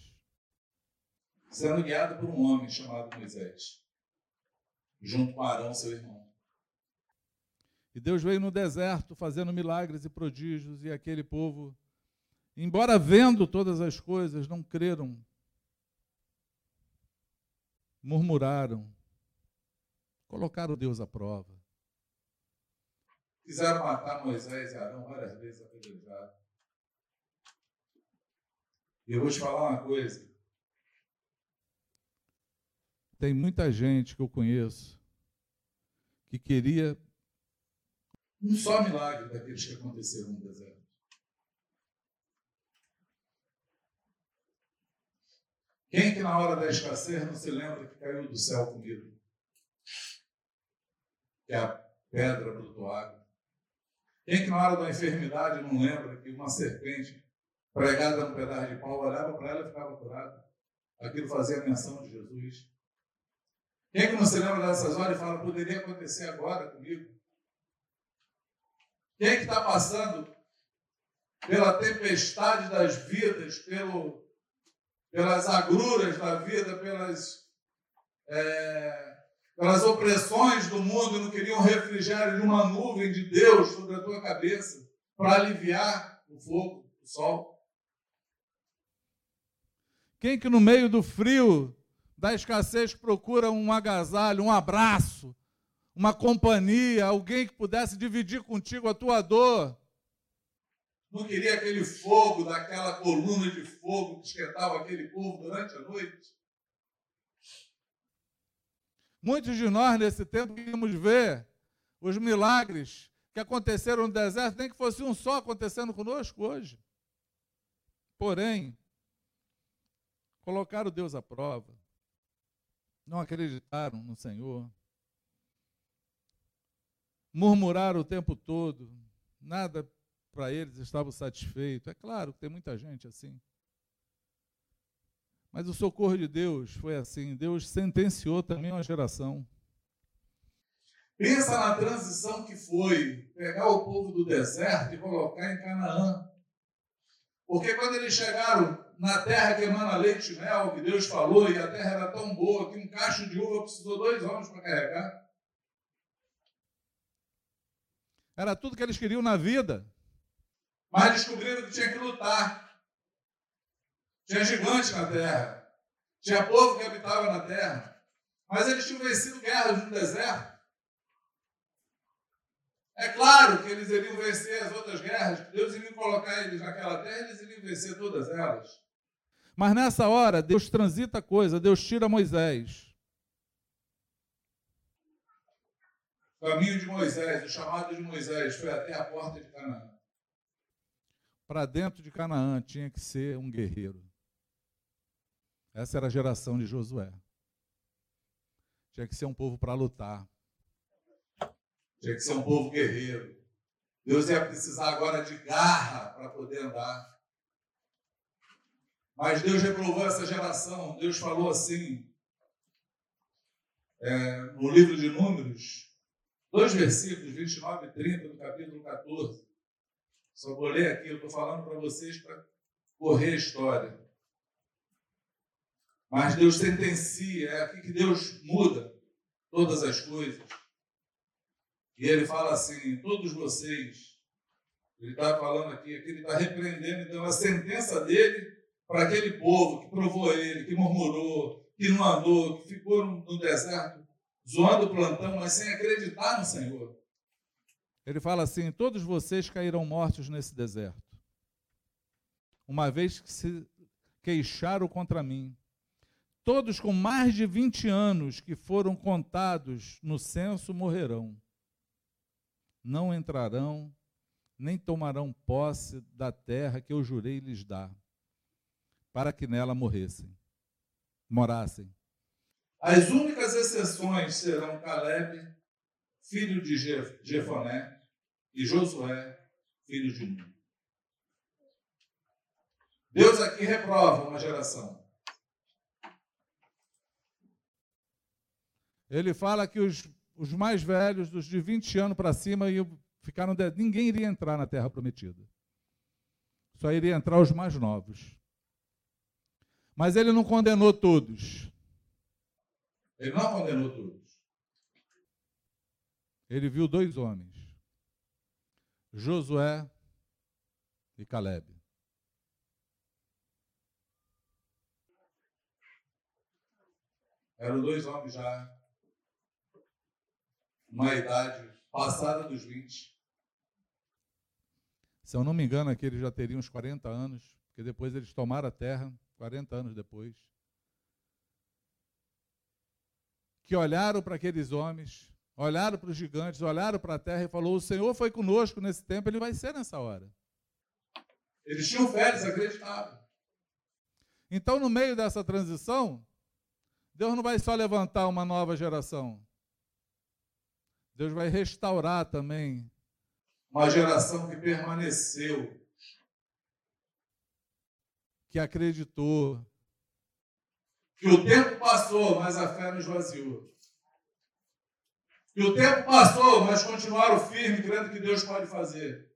Sendo guiado por um homem chamado Moisés junto com Arão, seu irmão. E Deus veio no deserto fazendo milagres e prodígios, e aquele povo, embora vendo todas as coisas, não creram, murmuraram, colocaram Deus à prova. Quiseram matar Moisés e Arão várias vezes apedrejados. E eu vou te falar uma coisa. Tem muita gente que eu conheço que queria um só milagre daqueles que aconteceram no deserto. Quem que na hora da escassez não se lembra que caiu do céu comida? Que a pedra brotou água. Quem que na hora da enfermidade não lembra que uma serpente pregada num pedaço de pau olhava para ela e ficava curada? Aquilo fazia menção de Jesus. Quem é que não se lembra dessas horas e fala, poderia acontecer agora comigo? Quem é que está passando pela tempestade das vidas, pelo, pelas agruras da vida, pelas, é, pelas opressões do mundo não queria um refrigério de uma nuvem de Deus sobre a tua cabeça para aliviar o fogo, o sol? Quem que no meio do frio da escassez procura um agasalho, um abraço, uma companhia, alguém que pudesse dividir contigo a tua dor. Não queria aquele fogo daquela coluna de fogo que esquentava aquele povo durante a noite? Muitos de nós, nesse tempo, queríamos ver os milagres que aconteceram no deserto, nem que fosse um só acontecendo conosco hoje. Porém, colocaram Deus à prova não acreditaram no Senhor, murmuraram o tempo todo, nada para eles estava satisfeito. É claro que tem muita gente assim. Mas o socorro de Deus foi assim. Deus sentenciou também uma geração. Pensa na transição que foi pegar o povo do deserto e colocar em Canaã. Porque quando eles chegaram na terra que emana leite e mel, que Deus falou, e a terra era tão boa que um cacho de uva precisou dois homens para carregar. Era tudo que eles queriam na vida. Mas descobriram que tinha que lutar. Tinha gigante na terra. Tinha povo que habitava na terra. Mas eles tinham vencido guerras no deserto. É claro que eles iriam vencer as outras guerras, Deus iria colocar eles naquela terra, eles iriam vencer todas elas. Mas nessa hora, Deus transita a coisa, Deus tira Moisés. O caminho de Moisés, o chamado de Moisés, foi até a porta de Canaã. Para dentro de Canaã tinha que ser um guerreiro. Essa era a geração de Josué. Tinha que ser um povo para lutar. Tinha que ser um povo guerreiro. Deus ia precisar agora de garra para poder andar. Mas Deus reprovou essa geração. Deus falou assim, é, no livro de Números, dois versículos, 29 e 30 do capítulo 14. Só vou ler aqui, eu estou falando para vocês para correr a história. Mas Deus sentencia, é aqui que Deus muda todas as coisas. E ele fala assim: todos vocês, ele está falando aqui, aqui ele está repreendendo então a sentença dele para aquele povo que provou ele, que murmurou, que não andou, que ficou no deserto zoando o plantão, mas sem acreditar no Senhor. Ele fala assim: todos vocês cairão mortos nesse deserto, uma vez que se queixaram contra mim Todos com mais de 20 anos que foram contados no censo morrerão. Não entrarão, nem tomarão posse da terra que eu jurei lhes dar, para que nela morressem, morassem. As únicas exceções serão Caleb, filho de Jefoné, e Josué, filho de Nun. Deus aqui reprova uma geração. Ele fala que os, os mais velhos, dos de 20 anos para cima, iam, ficaram de, ninguém iria entrar na terra prometida. Só iria entrar os mais novos. Mas ele não condenou todos. Ele não condenou todos. Ele viu dois homens, Josué e Caleb. Eram dois homens já uma idade passada dos 20. Se eu não me engano, aqui eles já teriam uns 40 anos, porque depois eles tomaram a terra, 40 anos depois. Que olharam para aqueles homens, olharam para os gigantes, olharam para a terra e falou: O Senhor foi conosco nesse tempo, ele vai ser nessa hora. Eles tinham fé, eles acreditavam. Então, no meio dessa transição, Deus não vai só levantar uma nova geração. Deus vai restaurar também. Uma geração que permaneceu. Que acreditou. Que o tempo passou, mas a fé não esvaziou. Que o tempo passou, mas continuaram firmes, crendo que Deus pode fazer.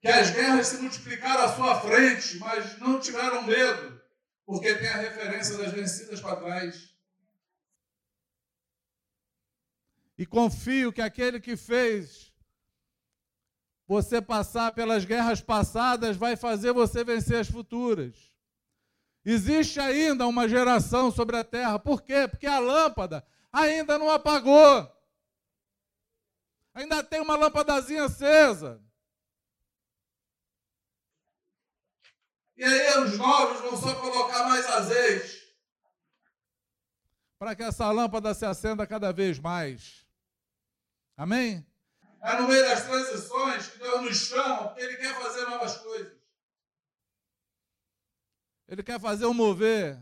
Que as guerras se multiplicaram à sua frente, mas não tiveram medo, porque tem a referência das vencidas para trás. E confio que aquele que fez você passar pelas guerras passadas vai fazer você vencer as futuras. Existe ainda uma geração sobre a terra. Por quê? Porque a lâmpada ainda não apagou. Ainda tem uma lâmpadazinha acesa. E aí os novos vão só colocar mais azeite. Para que essa lâmpada se acenda cada vez mais. Amém? É no meio das transições que Deus nos chama, porque Ele quer fazer novas coisas. Ele quer fazer um mover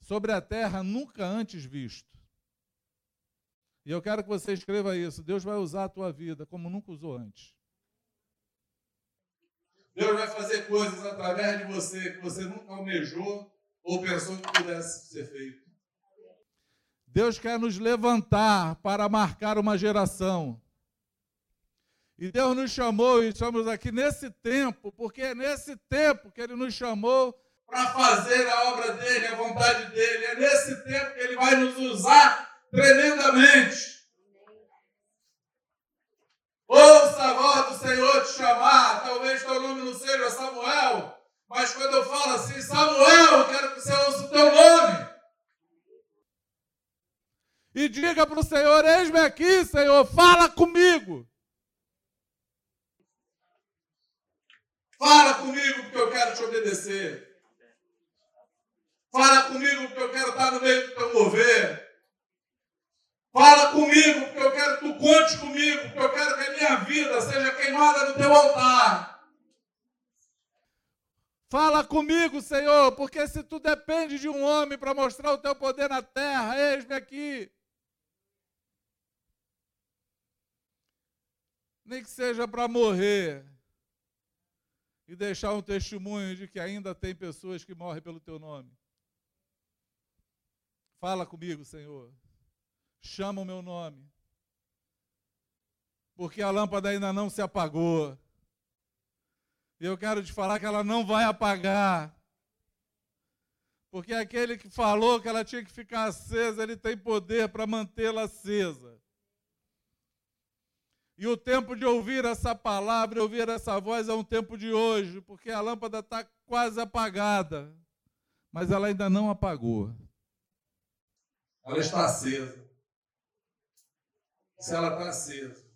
sobre a terra nunca antes visto. E eu quero que você escreva isso. Deus vai usar a tua vida como nunca usou antes. Deus vai fazer coisas através de você que você nunca almejou ou pensou que pudesse ser feito. Deus quer nos levantar para marcar uma geração. E Deus nos chamou e estamos aqui nesse tempo, porque é nesse tempo que Ele nos chamou para fazer a obra dele, a vontade dele. É nesse tempo que Ele vai nos usar tremendamente. Ouça a voz do Senhor te chamar. Talvez teu nome não seja Samuel, mas quando eu falo assim, Samuel, eu quero que você ouça o teu nome. E diga para o Senhor: Eis-me aqui, Senhor, fala comigo. Fala comigo porque eu quero te obedecer. Fala comigo porque eu quero estar no meio do teu mover. Fala comigo, porque eu quero que tu conte comigo, porque eu quero que a minha vida seja queimada no teu altar. Fala comigo, Senhor, porque se tu depende de um homem para mostrar o teu poder na terra, eis-me aqui. Nem que seja para morrer e deixar um testemunho de que ainda tem pessoas que morrem pelo teu nome. Fala comigo, Senhor chama o meu nome. Porque a lâmpada ainda não se apagou. E eu quero te falar que ela não vai apagar. Porque aquele que falou que ela tinha que ficar acesa, ele tem poder para mantê-la acesa. E o tempo de ouvir essa palavra, ouvir essa voz, é um tempo de hoje, porque a lâmpada está quase apagada, mas ela ainda não apagou. Ela está acesa se ela está acesa,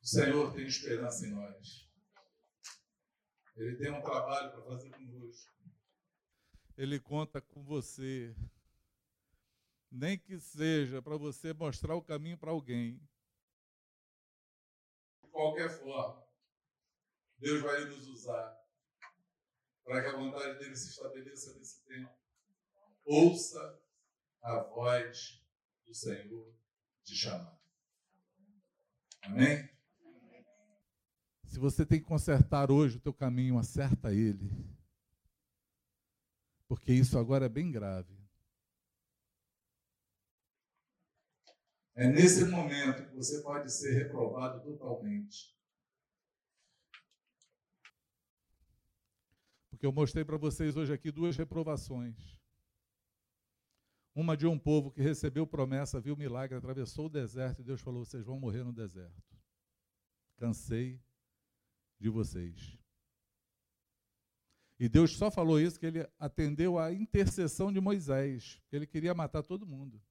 o Senhor tem esperança em nós. Ele tem um trabalho para fazer conosco. Ele conta com você. Nem que seja para você mostrar o caminho para alguém. De qualquer forma, Deus vai nos usar para que a vontade dele se estabeleça nesse tempo. Ouça a voz do Senhor te chamar. Amém? Se você tem que consertar hoje o teu caminho, acerta ele. Porque isso agora é bem grave. É nesse momento que você pode ser reprovado totalmente. Porque eu mostrei para vocês hoje aqui duas reprovações. Uma de um povo que recebeu promessa, viu milagre, atravessou o deserto e Deus falou: vocês vão morrer no deserto. Cansei de vocês. E Deus só falou isso que ele atendeu à intercessão de Moisés, que ele queria matar todo mundo.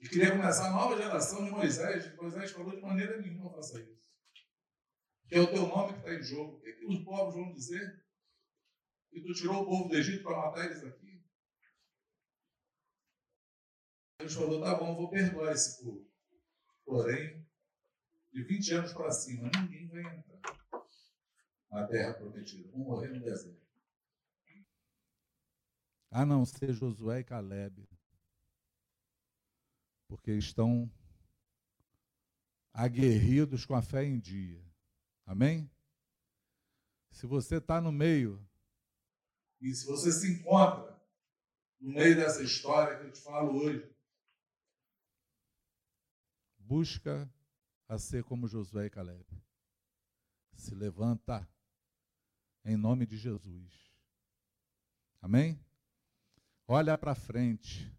E queria começar a nova geração de Moisés. Moisés falou de maneira nenhuma faça isso. Que é o teu nome que está em jogo. O que os povos vão dizer? Que tu tirou o povo do Egito para matar eles aqui. Deus falou: tá bom, vou perdoar esse povo. Porém, de 20 anos para cima, ninguém vai entrar na terra prometida. Vão morrer no deserto. A não ser Josué e Caleb. Porque estão aguerridos com a fé em dia. Amém? Se você está no meio. E se você se encontra no meio dessa história que eu te falo hoje, busca a ser como Josué e Caleb. Se levanta em nome de Jesus. Amém? Olha para frente.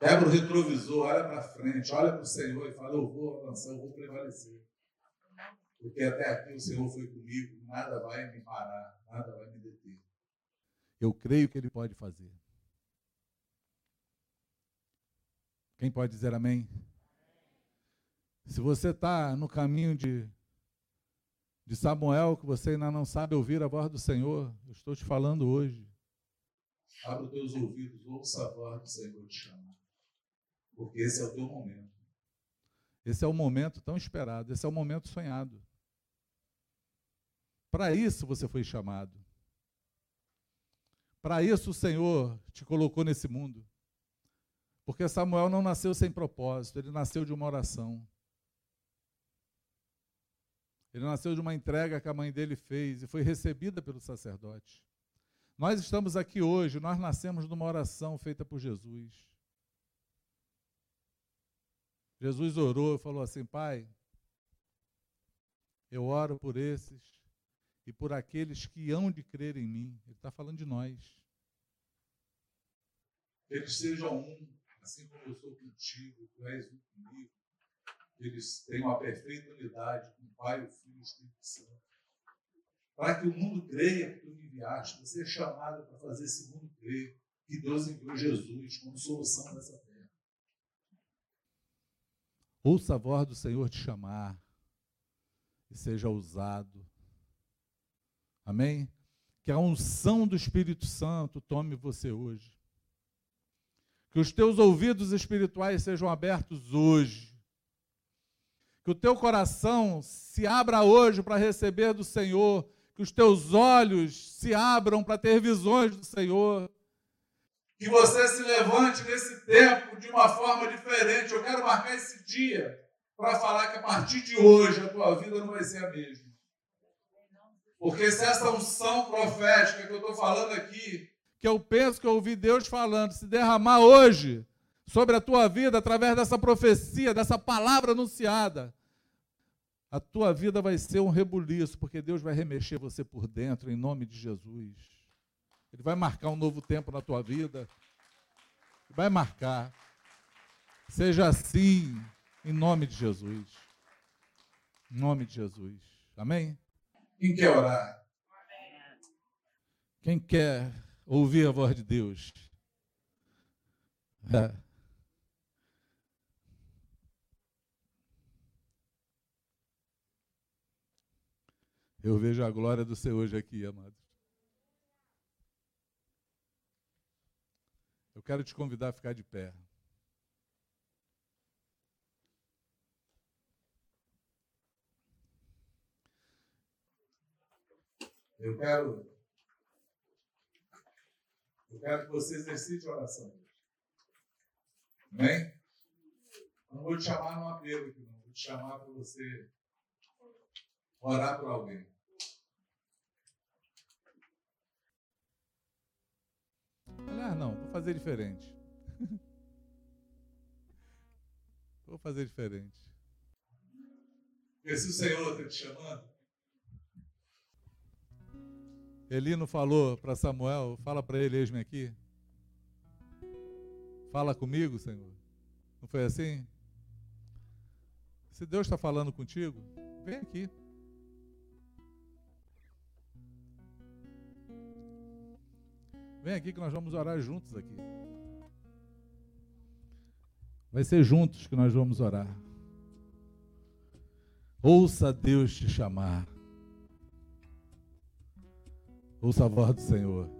Quebra o retrovisor, olha para frente, olha para o Senhor e fala: Eu vou avançar, eu vou prevalecer. Porque até aqui o Senhor foi comigo, nada vai me parar, nada vai me deter. Eu creio que Ele pode fazer. Quem pode dizer amém? Se você está no caminho de, de Samuel, que você ainda não sabe ouvir a voz do Senhor, eu estou te falando hoje. Abra os teus ouvidos, ouça a voz do Senhor te chamar. Porque esse é o teu momento. Esse é o momento tão esperado, esse é o momento sonhado. Para isso você foi chamado. Para isso o Senhor te colocou nesse mundo. Porque Samuel não nasceu sem propósito, ele nasceu de uma oração. Ele nasceu de uma entrega que a mãe dele fez e foi recebida pelo sacerdote. Nós estamos aqui hoje, nós nascemos de uma oração feita por Jesus. Jesus orou e falou assim: Pai, eu oro por esses e por aqueles que hão de crer em mim. Ele está falando de nós. Eles sejam um, assim como eu sou contigo, tu és um comigo. Eles tenham a perfeita unidade com o Pai, o Filho e o Espírito Santo. Para que o mundo creia que tu me enviaste, você é chamado para fazer esse mundo crer que Deus enviou Jesus como solução dessa terra. Ouça a voz do Senhor te chamar e seja usado. Amém? Que a unção do Espírito Santo tome você hoje. Que os teus ouvidos espirituais sejam abertos hoje. Que o teu coração se abra hoje para receber do Senhor. Que os teus olhos se abram para ter visões do Senhor. Que você se levante nesse tempo de uma forma diferente. Eu quero marcar esse dia para falar que a partir de hoje a tua vida não vai ser a mesma. Porque se essa unção profética que eu estou falando aqui que eu penso que eu ouvi Deus falando, se derramar hoje sobre a tua vida através dessa profecia, dessa palavra anunciada, a tua vida vai ser um rebuliço, porque Deus vai remexer você por dentro, em nome de Jesus. Ele vai marcar um novo tempo na tua vida. Vai marcar. Seja assim, em nome de Jesus. Em nome de Jesus. Amém? Quem quer orar? Quem quer ouvir a voz de Deus. É. Eu vejo a glória do Senhor hoje aqui, amados. Eu quero te convidar a ficar de pé. Eu quero eu quero que você exercite oração. Amém? Eu não vou te chamar num apelo aqui, não. Vou te chamar para você orar por alguém. Aliás, não, vou fazer diferente. vou fazer diferente. Porque se o Senhor está te chamando, Elino falou para Samuel: fala para ele, eis-me aqui. Fala comigo, Senhor. Não foi assim? Se Deus está falando contigo, vem aqui. Vem aqui que nós vamos orar juntos aqui. Vai ser juntos que nós vamos orar. Ouça Deus te chamar. Ouça a voz do Senhor.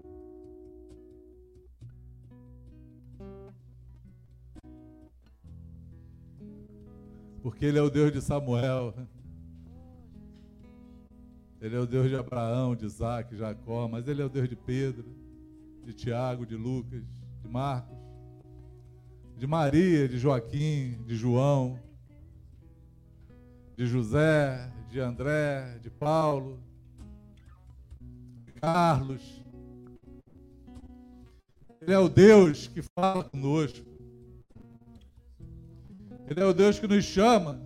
Porque Ele é o Deus de Samuel. Ele é o Deus de Abraão, de Isaac, de Jacó, mas Ele é o Deus de Pedro, de Tiago, de Lucas, de Marcos, de Maria, de Joaquim, de João, de José, de André, de Paulo, Carlos. Ele é o Deus que fala conosco. Ele é o Deus que nos chama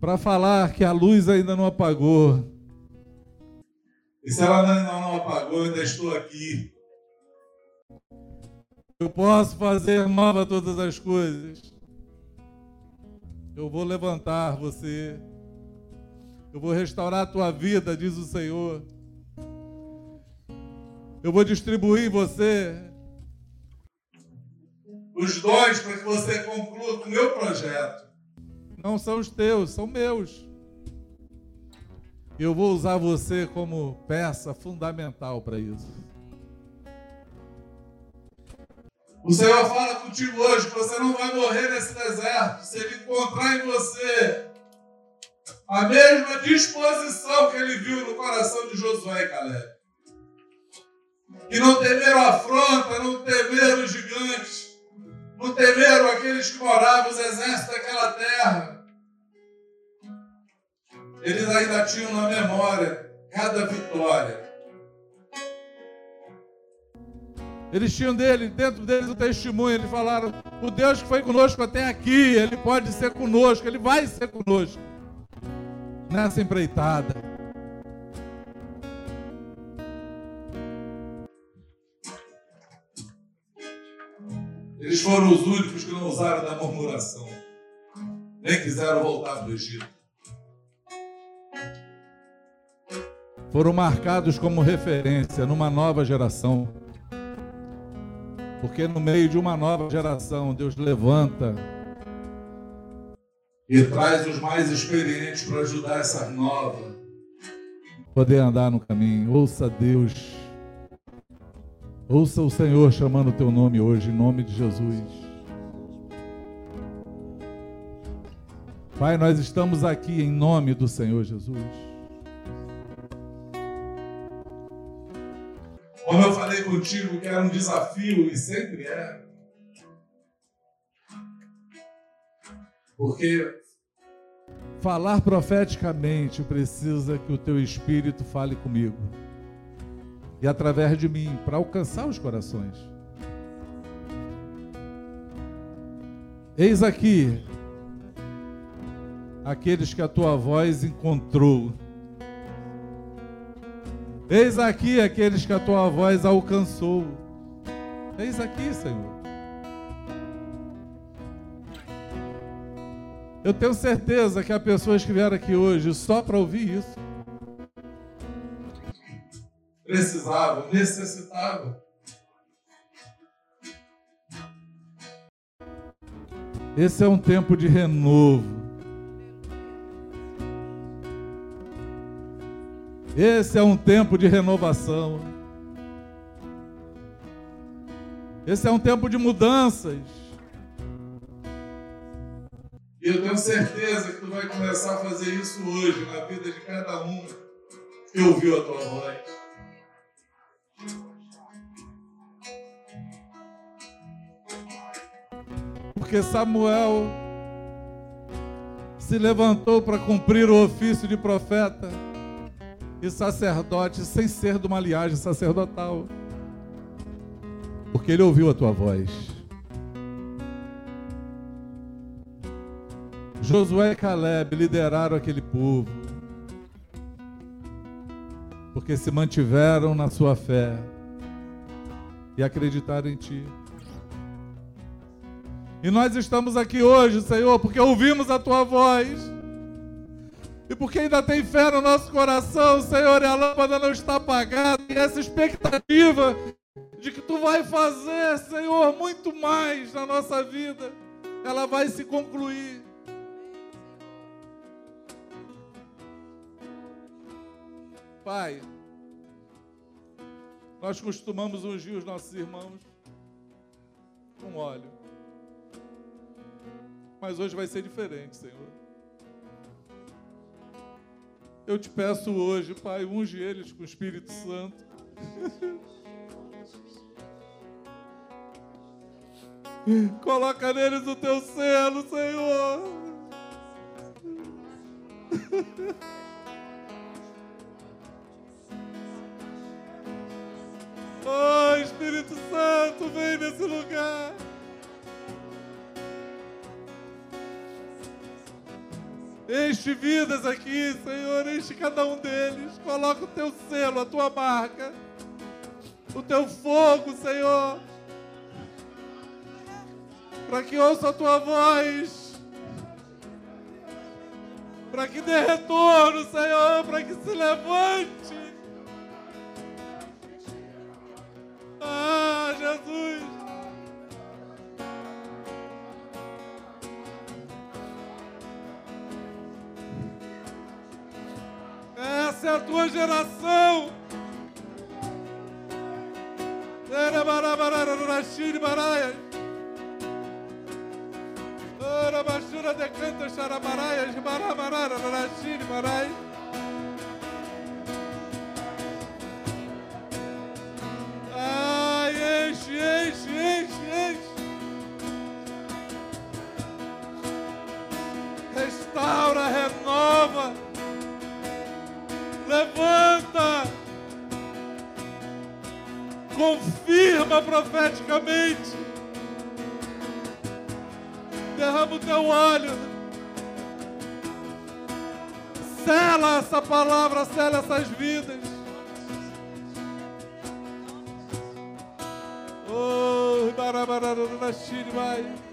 para falar que a luz ainda não apagou. E se ela ainda não apagou, eu ainda estou aqui. Eu posso fazer nova todas as coisas. Eu vou levantar você. Eu vou restaurar a tua vida, diz o Senhor. Eu vou distribuir em você os dons para que você conclua com o meu projeto. Não são os teus, são meus. Eu vou usar você como peça fundamental para isso. O Senhor fala contigo hoje que você não vai morrer nesse deserto se Ele encontrar em você a mesma disposição que ele viu no coração de Josué e Caleb. Que não temeram a afronta, não temeram os gigantes, não temeram aqueles que moravam, os exércitos daquela terra. Eles ainda tinham na memória cada vitória. Eles tinham dele, dentro deles o testemunho, eles falaram: O Deus que foi conosco até aqui, Ele pode ser conosco, Ele vai ser conosco nessa empreitada. Eles foram os únicos que não usaram da murmuração, nem quiseram voltar para o Egito. Foram marcados como referência numa nova geração. Porque no meio de uma nova geração, Deus levanta e traz os mais experientes para ajudar essa nova. Poder andar no caminho. Ouça Deus. Ouça o Senhor chamando o teu nome hoje, em nome de Jesus. Pai, nós estamos aqui em nome do Senhor Jesus. Como eu falei contigo que era um desafio e sempre é. Porque falar profeticamente precisa que o teu espírito fale comigo e através de mim para alcançar os corações. Eis aqui aqueles que a tua voz encontrou Eis aqui aqueles que a tua voz alcançou. Eis aqui, Senhor. Eu tenho certeza que há pessoas que vieram aqui hoje só para ouvir isso. Precisavam, necessitavam. Esse é um tempo de renovo. Esse é um tempo de renovação. Esse é um tempo de mudanças. E eu tenho certeza que tu vai começar a fazer isso hoje na vida de cada um que ouviu a tua voz. Porque Samuel se levantou para cumprir o ofício de profeta e sacerdote sem ser de uma linhagem sacerdotal. Porque ele ouviu a tua voz. Josué e Caleb lideraram aquele povo. Porque se mantiveram na sua fé e acreditaram em ti. E nós estamos aqui hoje, Senhor, porque ouvimos a tua voz e porque ainda tem fé no nosso coração, Senhor, e a lâmpada não está apagada, e essa expectativa de que Tu vai fazer, Senhor, muito mais na nossa vida, ela vai se concluir. Pai, nós costumamos ungir os nossos irmãos com óleo. Mas hoje vai ser diferente, Senhor. Eu te peço hoje, Pai, unge eles com o Espírito Santo. Coloca neles o teu selo, Senhor. Oh, Espírito Santo, vem nesse lugar. Enche vidas aqui, Senhor, enche cada um deles. Coloca o teu selo, a tua marca, o teu fogo, Senhor, para que ouça a tua voz, para que dê retorno, Senhor, para que se levante. Tua geração. Ora bashura de canta xarabaraias, barabararashiri baraias. Ai, confirma profeticamente, Derrama o teu óleo. Sela essa palavra, sela essas vidas. Oh, barabarara, vai.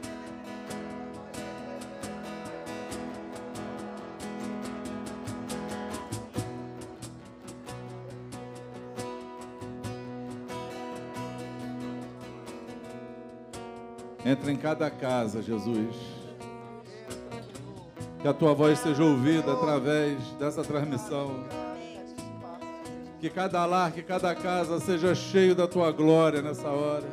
Em cada casa, Jesus. Que a tua voz seja ouvida através dessa transmissão. Que cada lar, que cada casa seja cheio da tua glória nessa hora.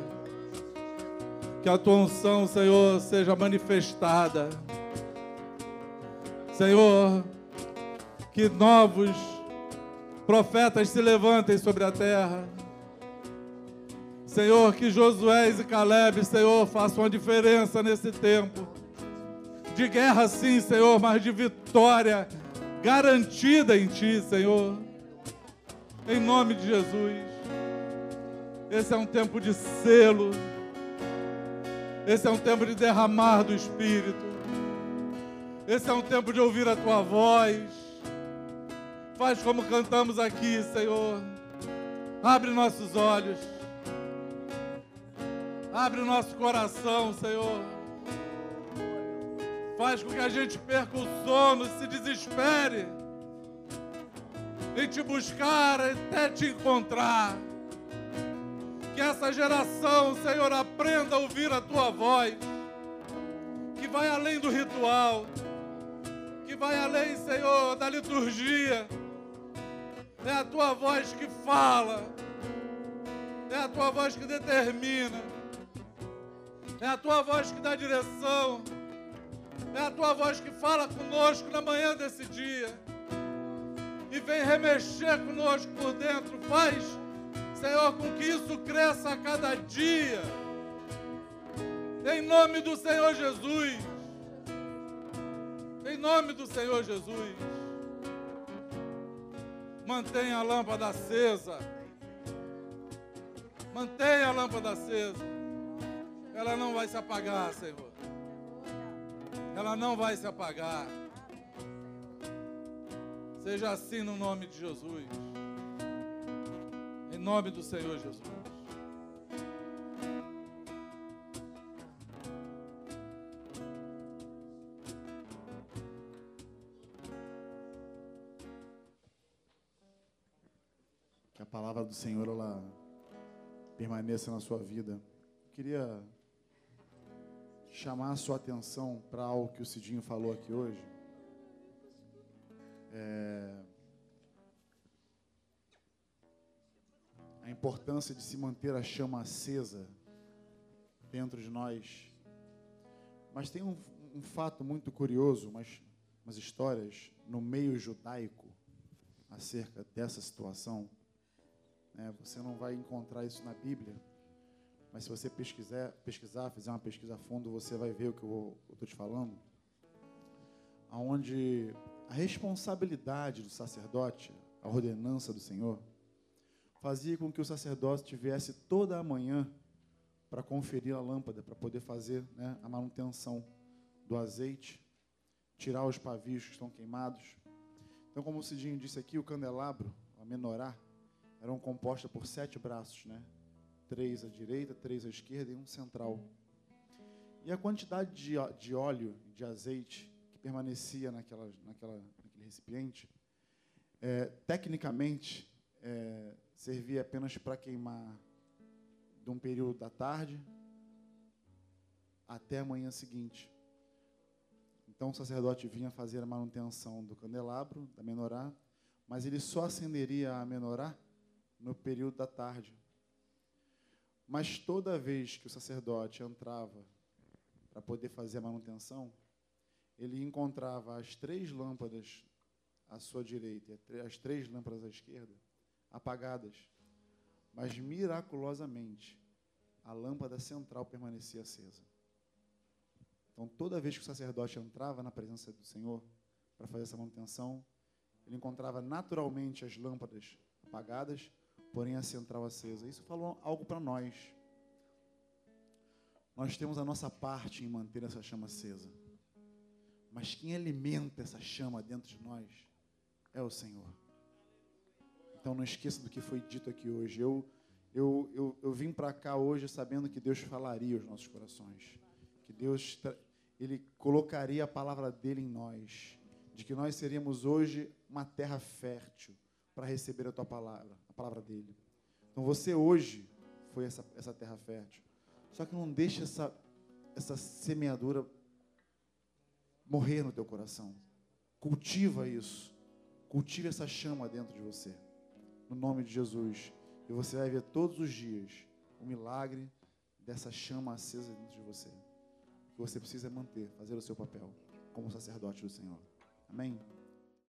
Que a tua unção, Senhor, seja manifestada. Senhor, que novos profetas se levantem sobre a terra Senhor, que Josué e Caleb, Senhor, façam a diferença nesse tempo. De guerra, sim, Senhor, mas de vitória garantida em Ti, Senhor. Em nome de Jesus. Esse é um tempo de selo. Esse é um tempo de derramar do Espírito. Esse é um tempo de ouvir a Tua voz. Faz como cantamos aqui, Senhor. Abre nossos olhos. Abre o nosso coração, Senhor. Faz com que a gente perca o sono, se desespere em te buscar até te encontrar. Que essa geração, Senhor, aprenda a ouvir a tua voz, que vai além do ritual, que vai além, Senhor, da liturgia. É a tua voz que fala, é a tua voz que determina. É a tua voz que dá direção. É a tua voz que fala conosco na manhã desse dia. E vem remexer conosco por dentro. Faz, Senhor, com que isso cresça a cada dia. Em nome do Senhor Jesus. Em nome do Senhor Jesus. Mantenha a lâmpada acesa. Mantenha a lâmpada acesa ela não vai se apagar, Senhor. Ela não vai se apagar. Seja assim no nome de Jesus. Em nome do Senhor Jesus. Que a palavra do Senhor ela permaneça na sua vida. Eu queria chamar a sua atenção para algo que o Cidinho falou aqui hoje. É... A importância de se manter a chama acesa dentro de nós. Mas tem um, um fato muito curioso, umas, umas histórias no meio judaico acerca dessa situação. É, você não vai encontrar isso na Bíblia mas se você pesquisar, pesquisar, fizer uma pesquisa a fundo, você vai ver o que eu estou te falando. Onde a responsabilidade do sacerdote, a ordenança do Senhor, fazia com que o sacerdote tivesse toda a manhã para conferir a lâmpada, para poder fazer né, a manutenção do azeite, tirar os pavios que estão queimados. Então, como o Cidinho disse aqui, o candelabro, a menorá, eram composta por sete braços, né? Três à direita, três à esquerda e um central. E a quantidade de, de óleo, de azeite que permanecia naquela, naquela, naquele recipiente, é, tecnicamente, é, servia apenas para queimar de um período da tarde até a manhã seguinte. Então o sacerdote vinha fazer a manutenção do candelabro, da menorá, mas ele só acenderia a menorá no período da tarde. Mas toda vez que o sacerdote entrava para poder fazer a manutenção, ele encontrava as três lâmpadas à sua direita e as três lâmpadas à esquerda apagadas. Mas miraculosamente, a lâmpada central permanecia acesa. Então, toda vez que o sacerdote entrava na presença do Senhor para fazer essa manutenção, ele encontrava naturalmente as lâmpadas apagadas porém a central acesa. Isso falou algo para nós. Nós temos a nossa parte em manter essa chama acesa. Mas quem alimenta essa chama dentro de nós é o Senhor. Então não esqueça do que foi dito aqui hoje. Eu, eu, eu, eu vim para cá hoje sabendo que Deus falaria aos nossos corações. Que Deus ele colocaria a palavra dele em nós. De que nós seríamos hoje uma terra fértil para receber a tua palavra, a palavra dele. Então você hoje foi essa, essa terra fértil. Só que não deixe essa, essa semeadura morrer no teu coração. Cultiva isso. Cultive essa chama dentro de você. No nome de Jesus. E você vai ver todos os dias o milagre dessa chama acesa dentro de você. Que você precisa é manter, fazer o seu papel como sacerdote do Senhor. Amém?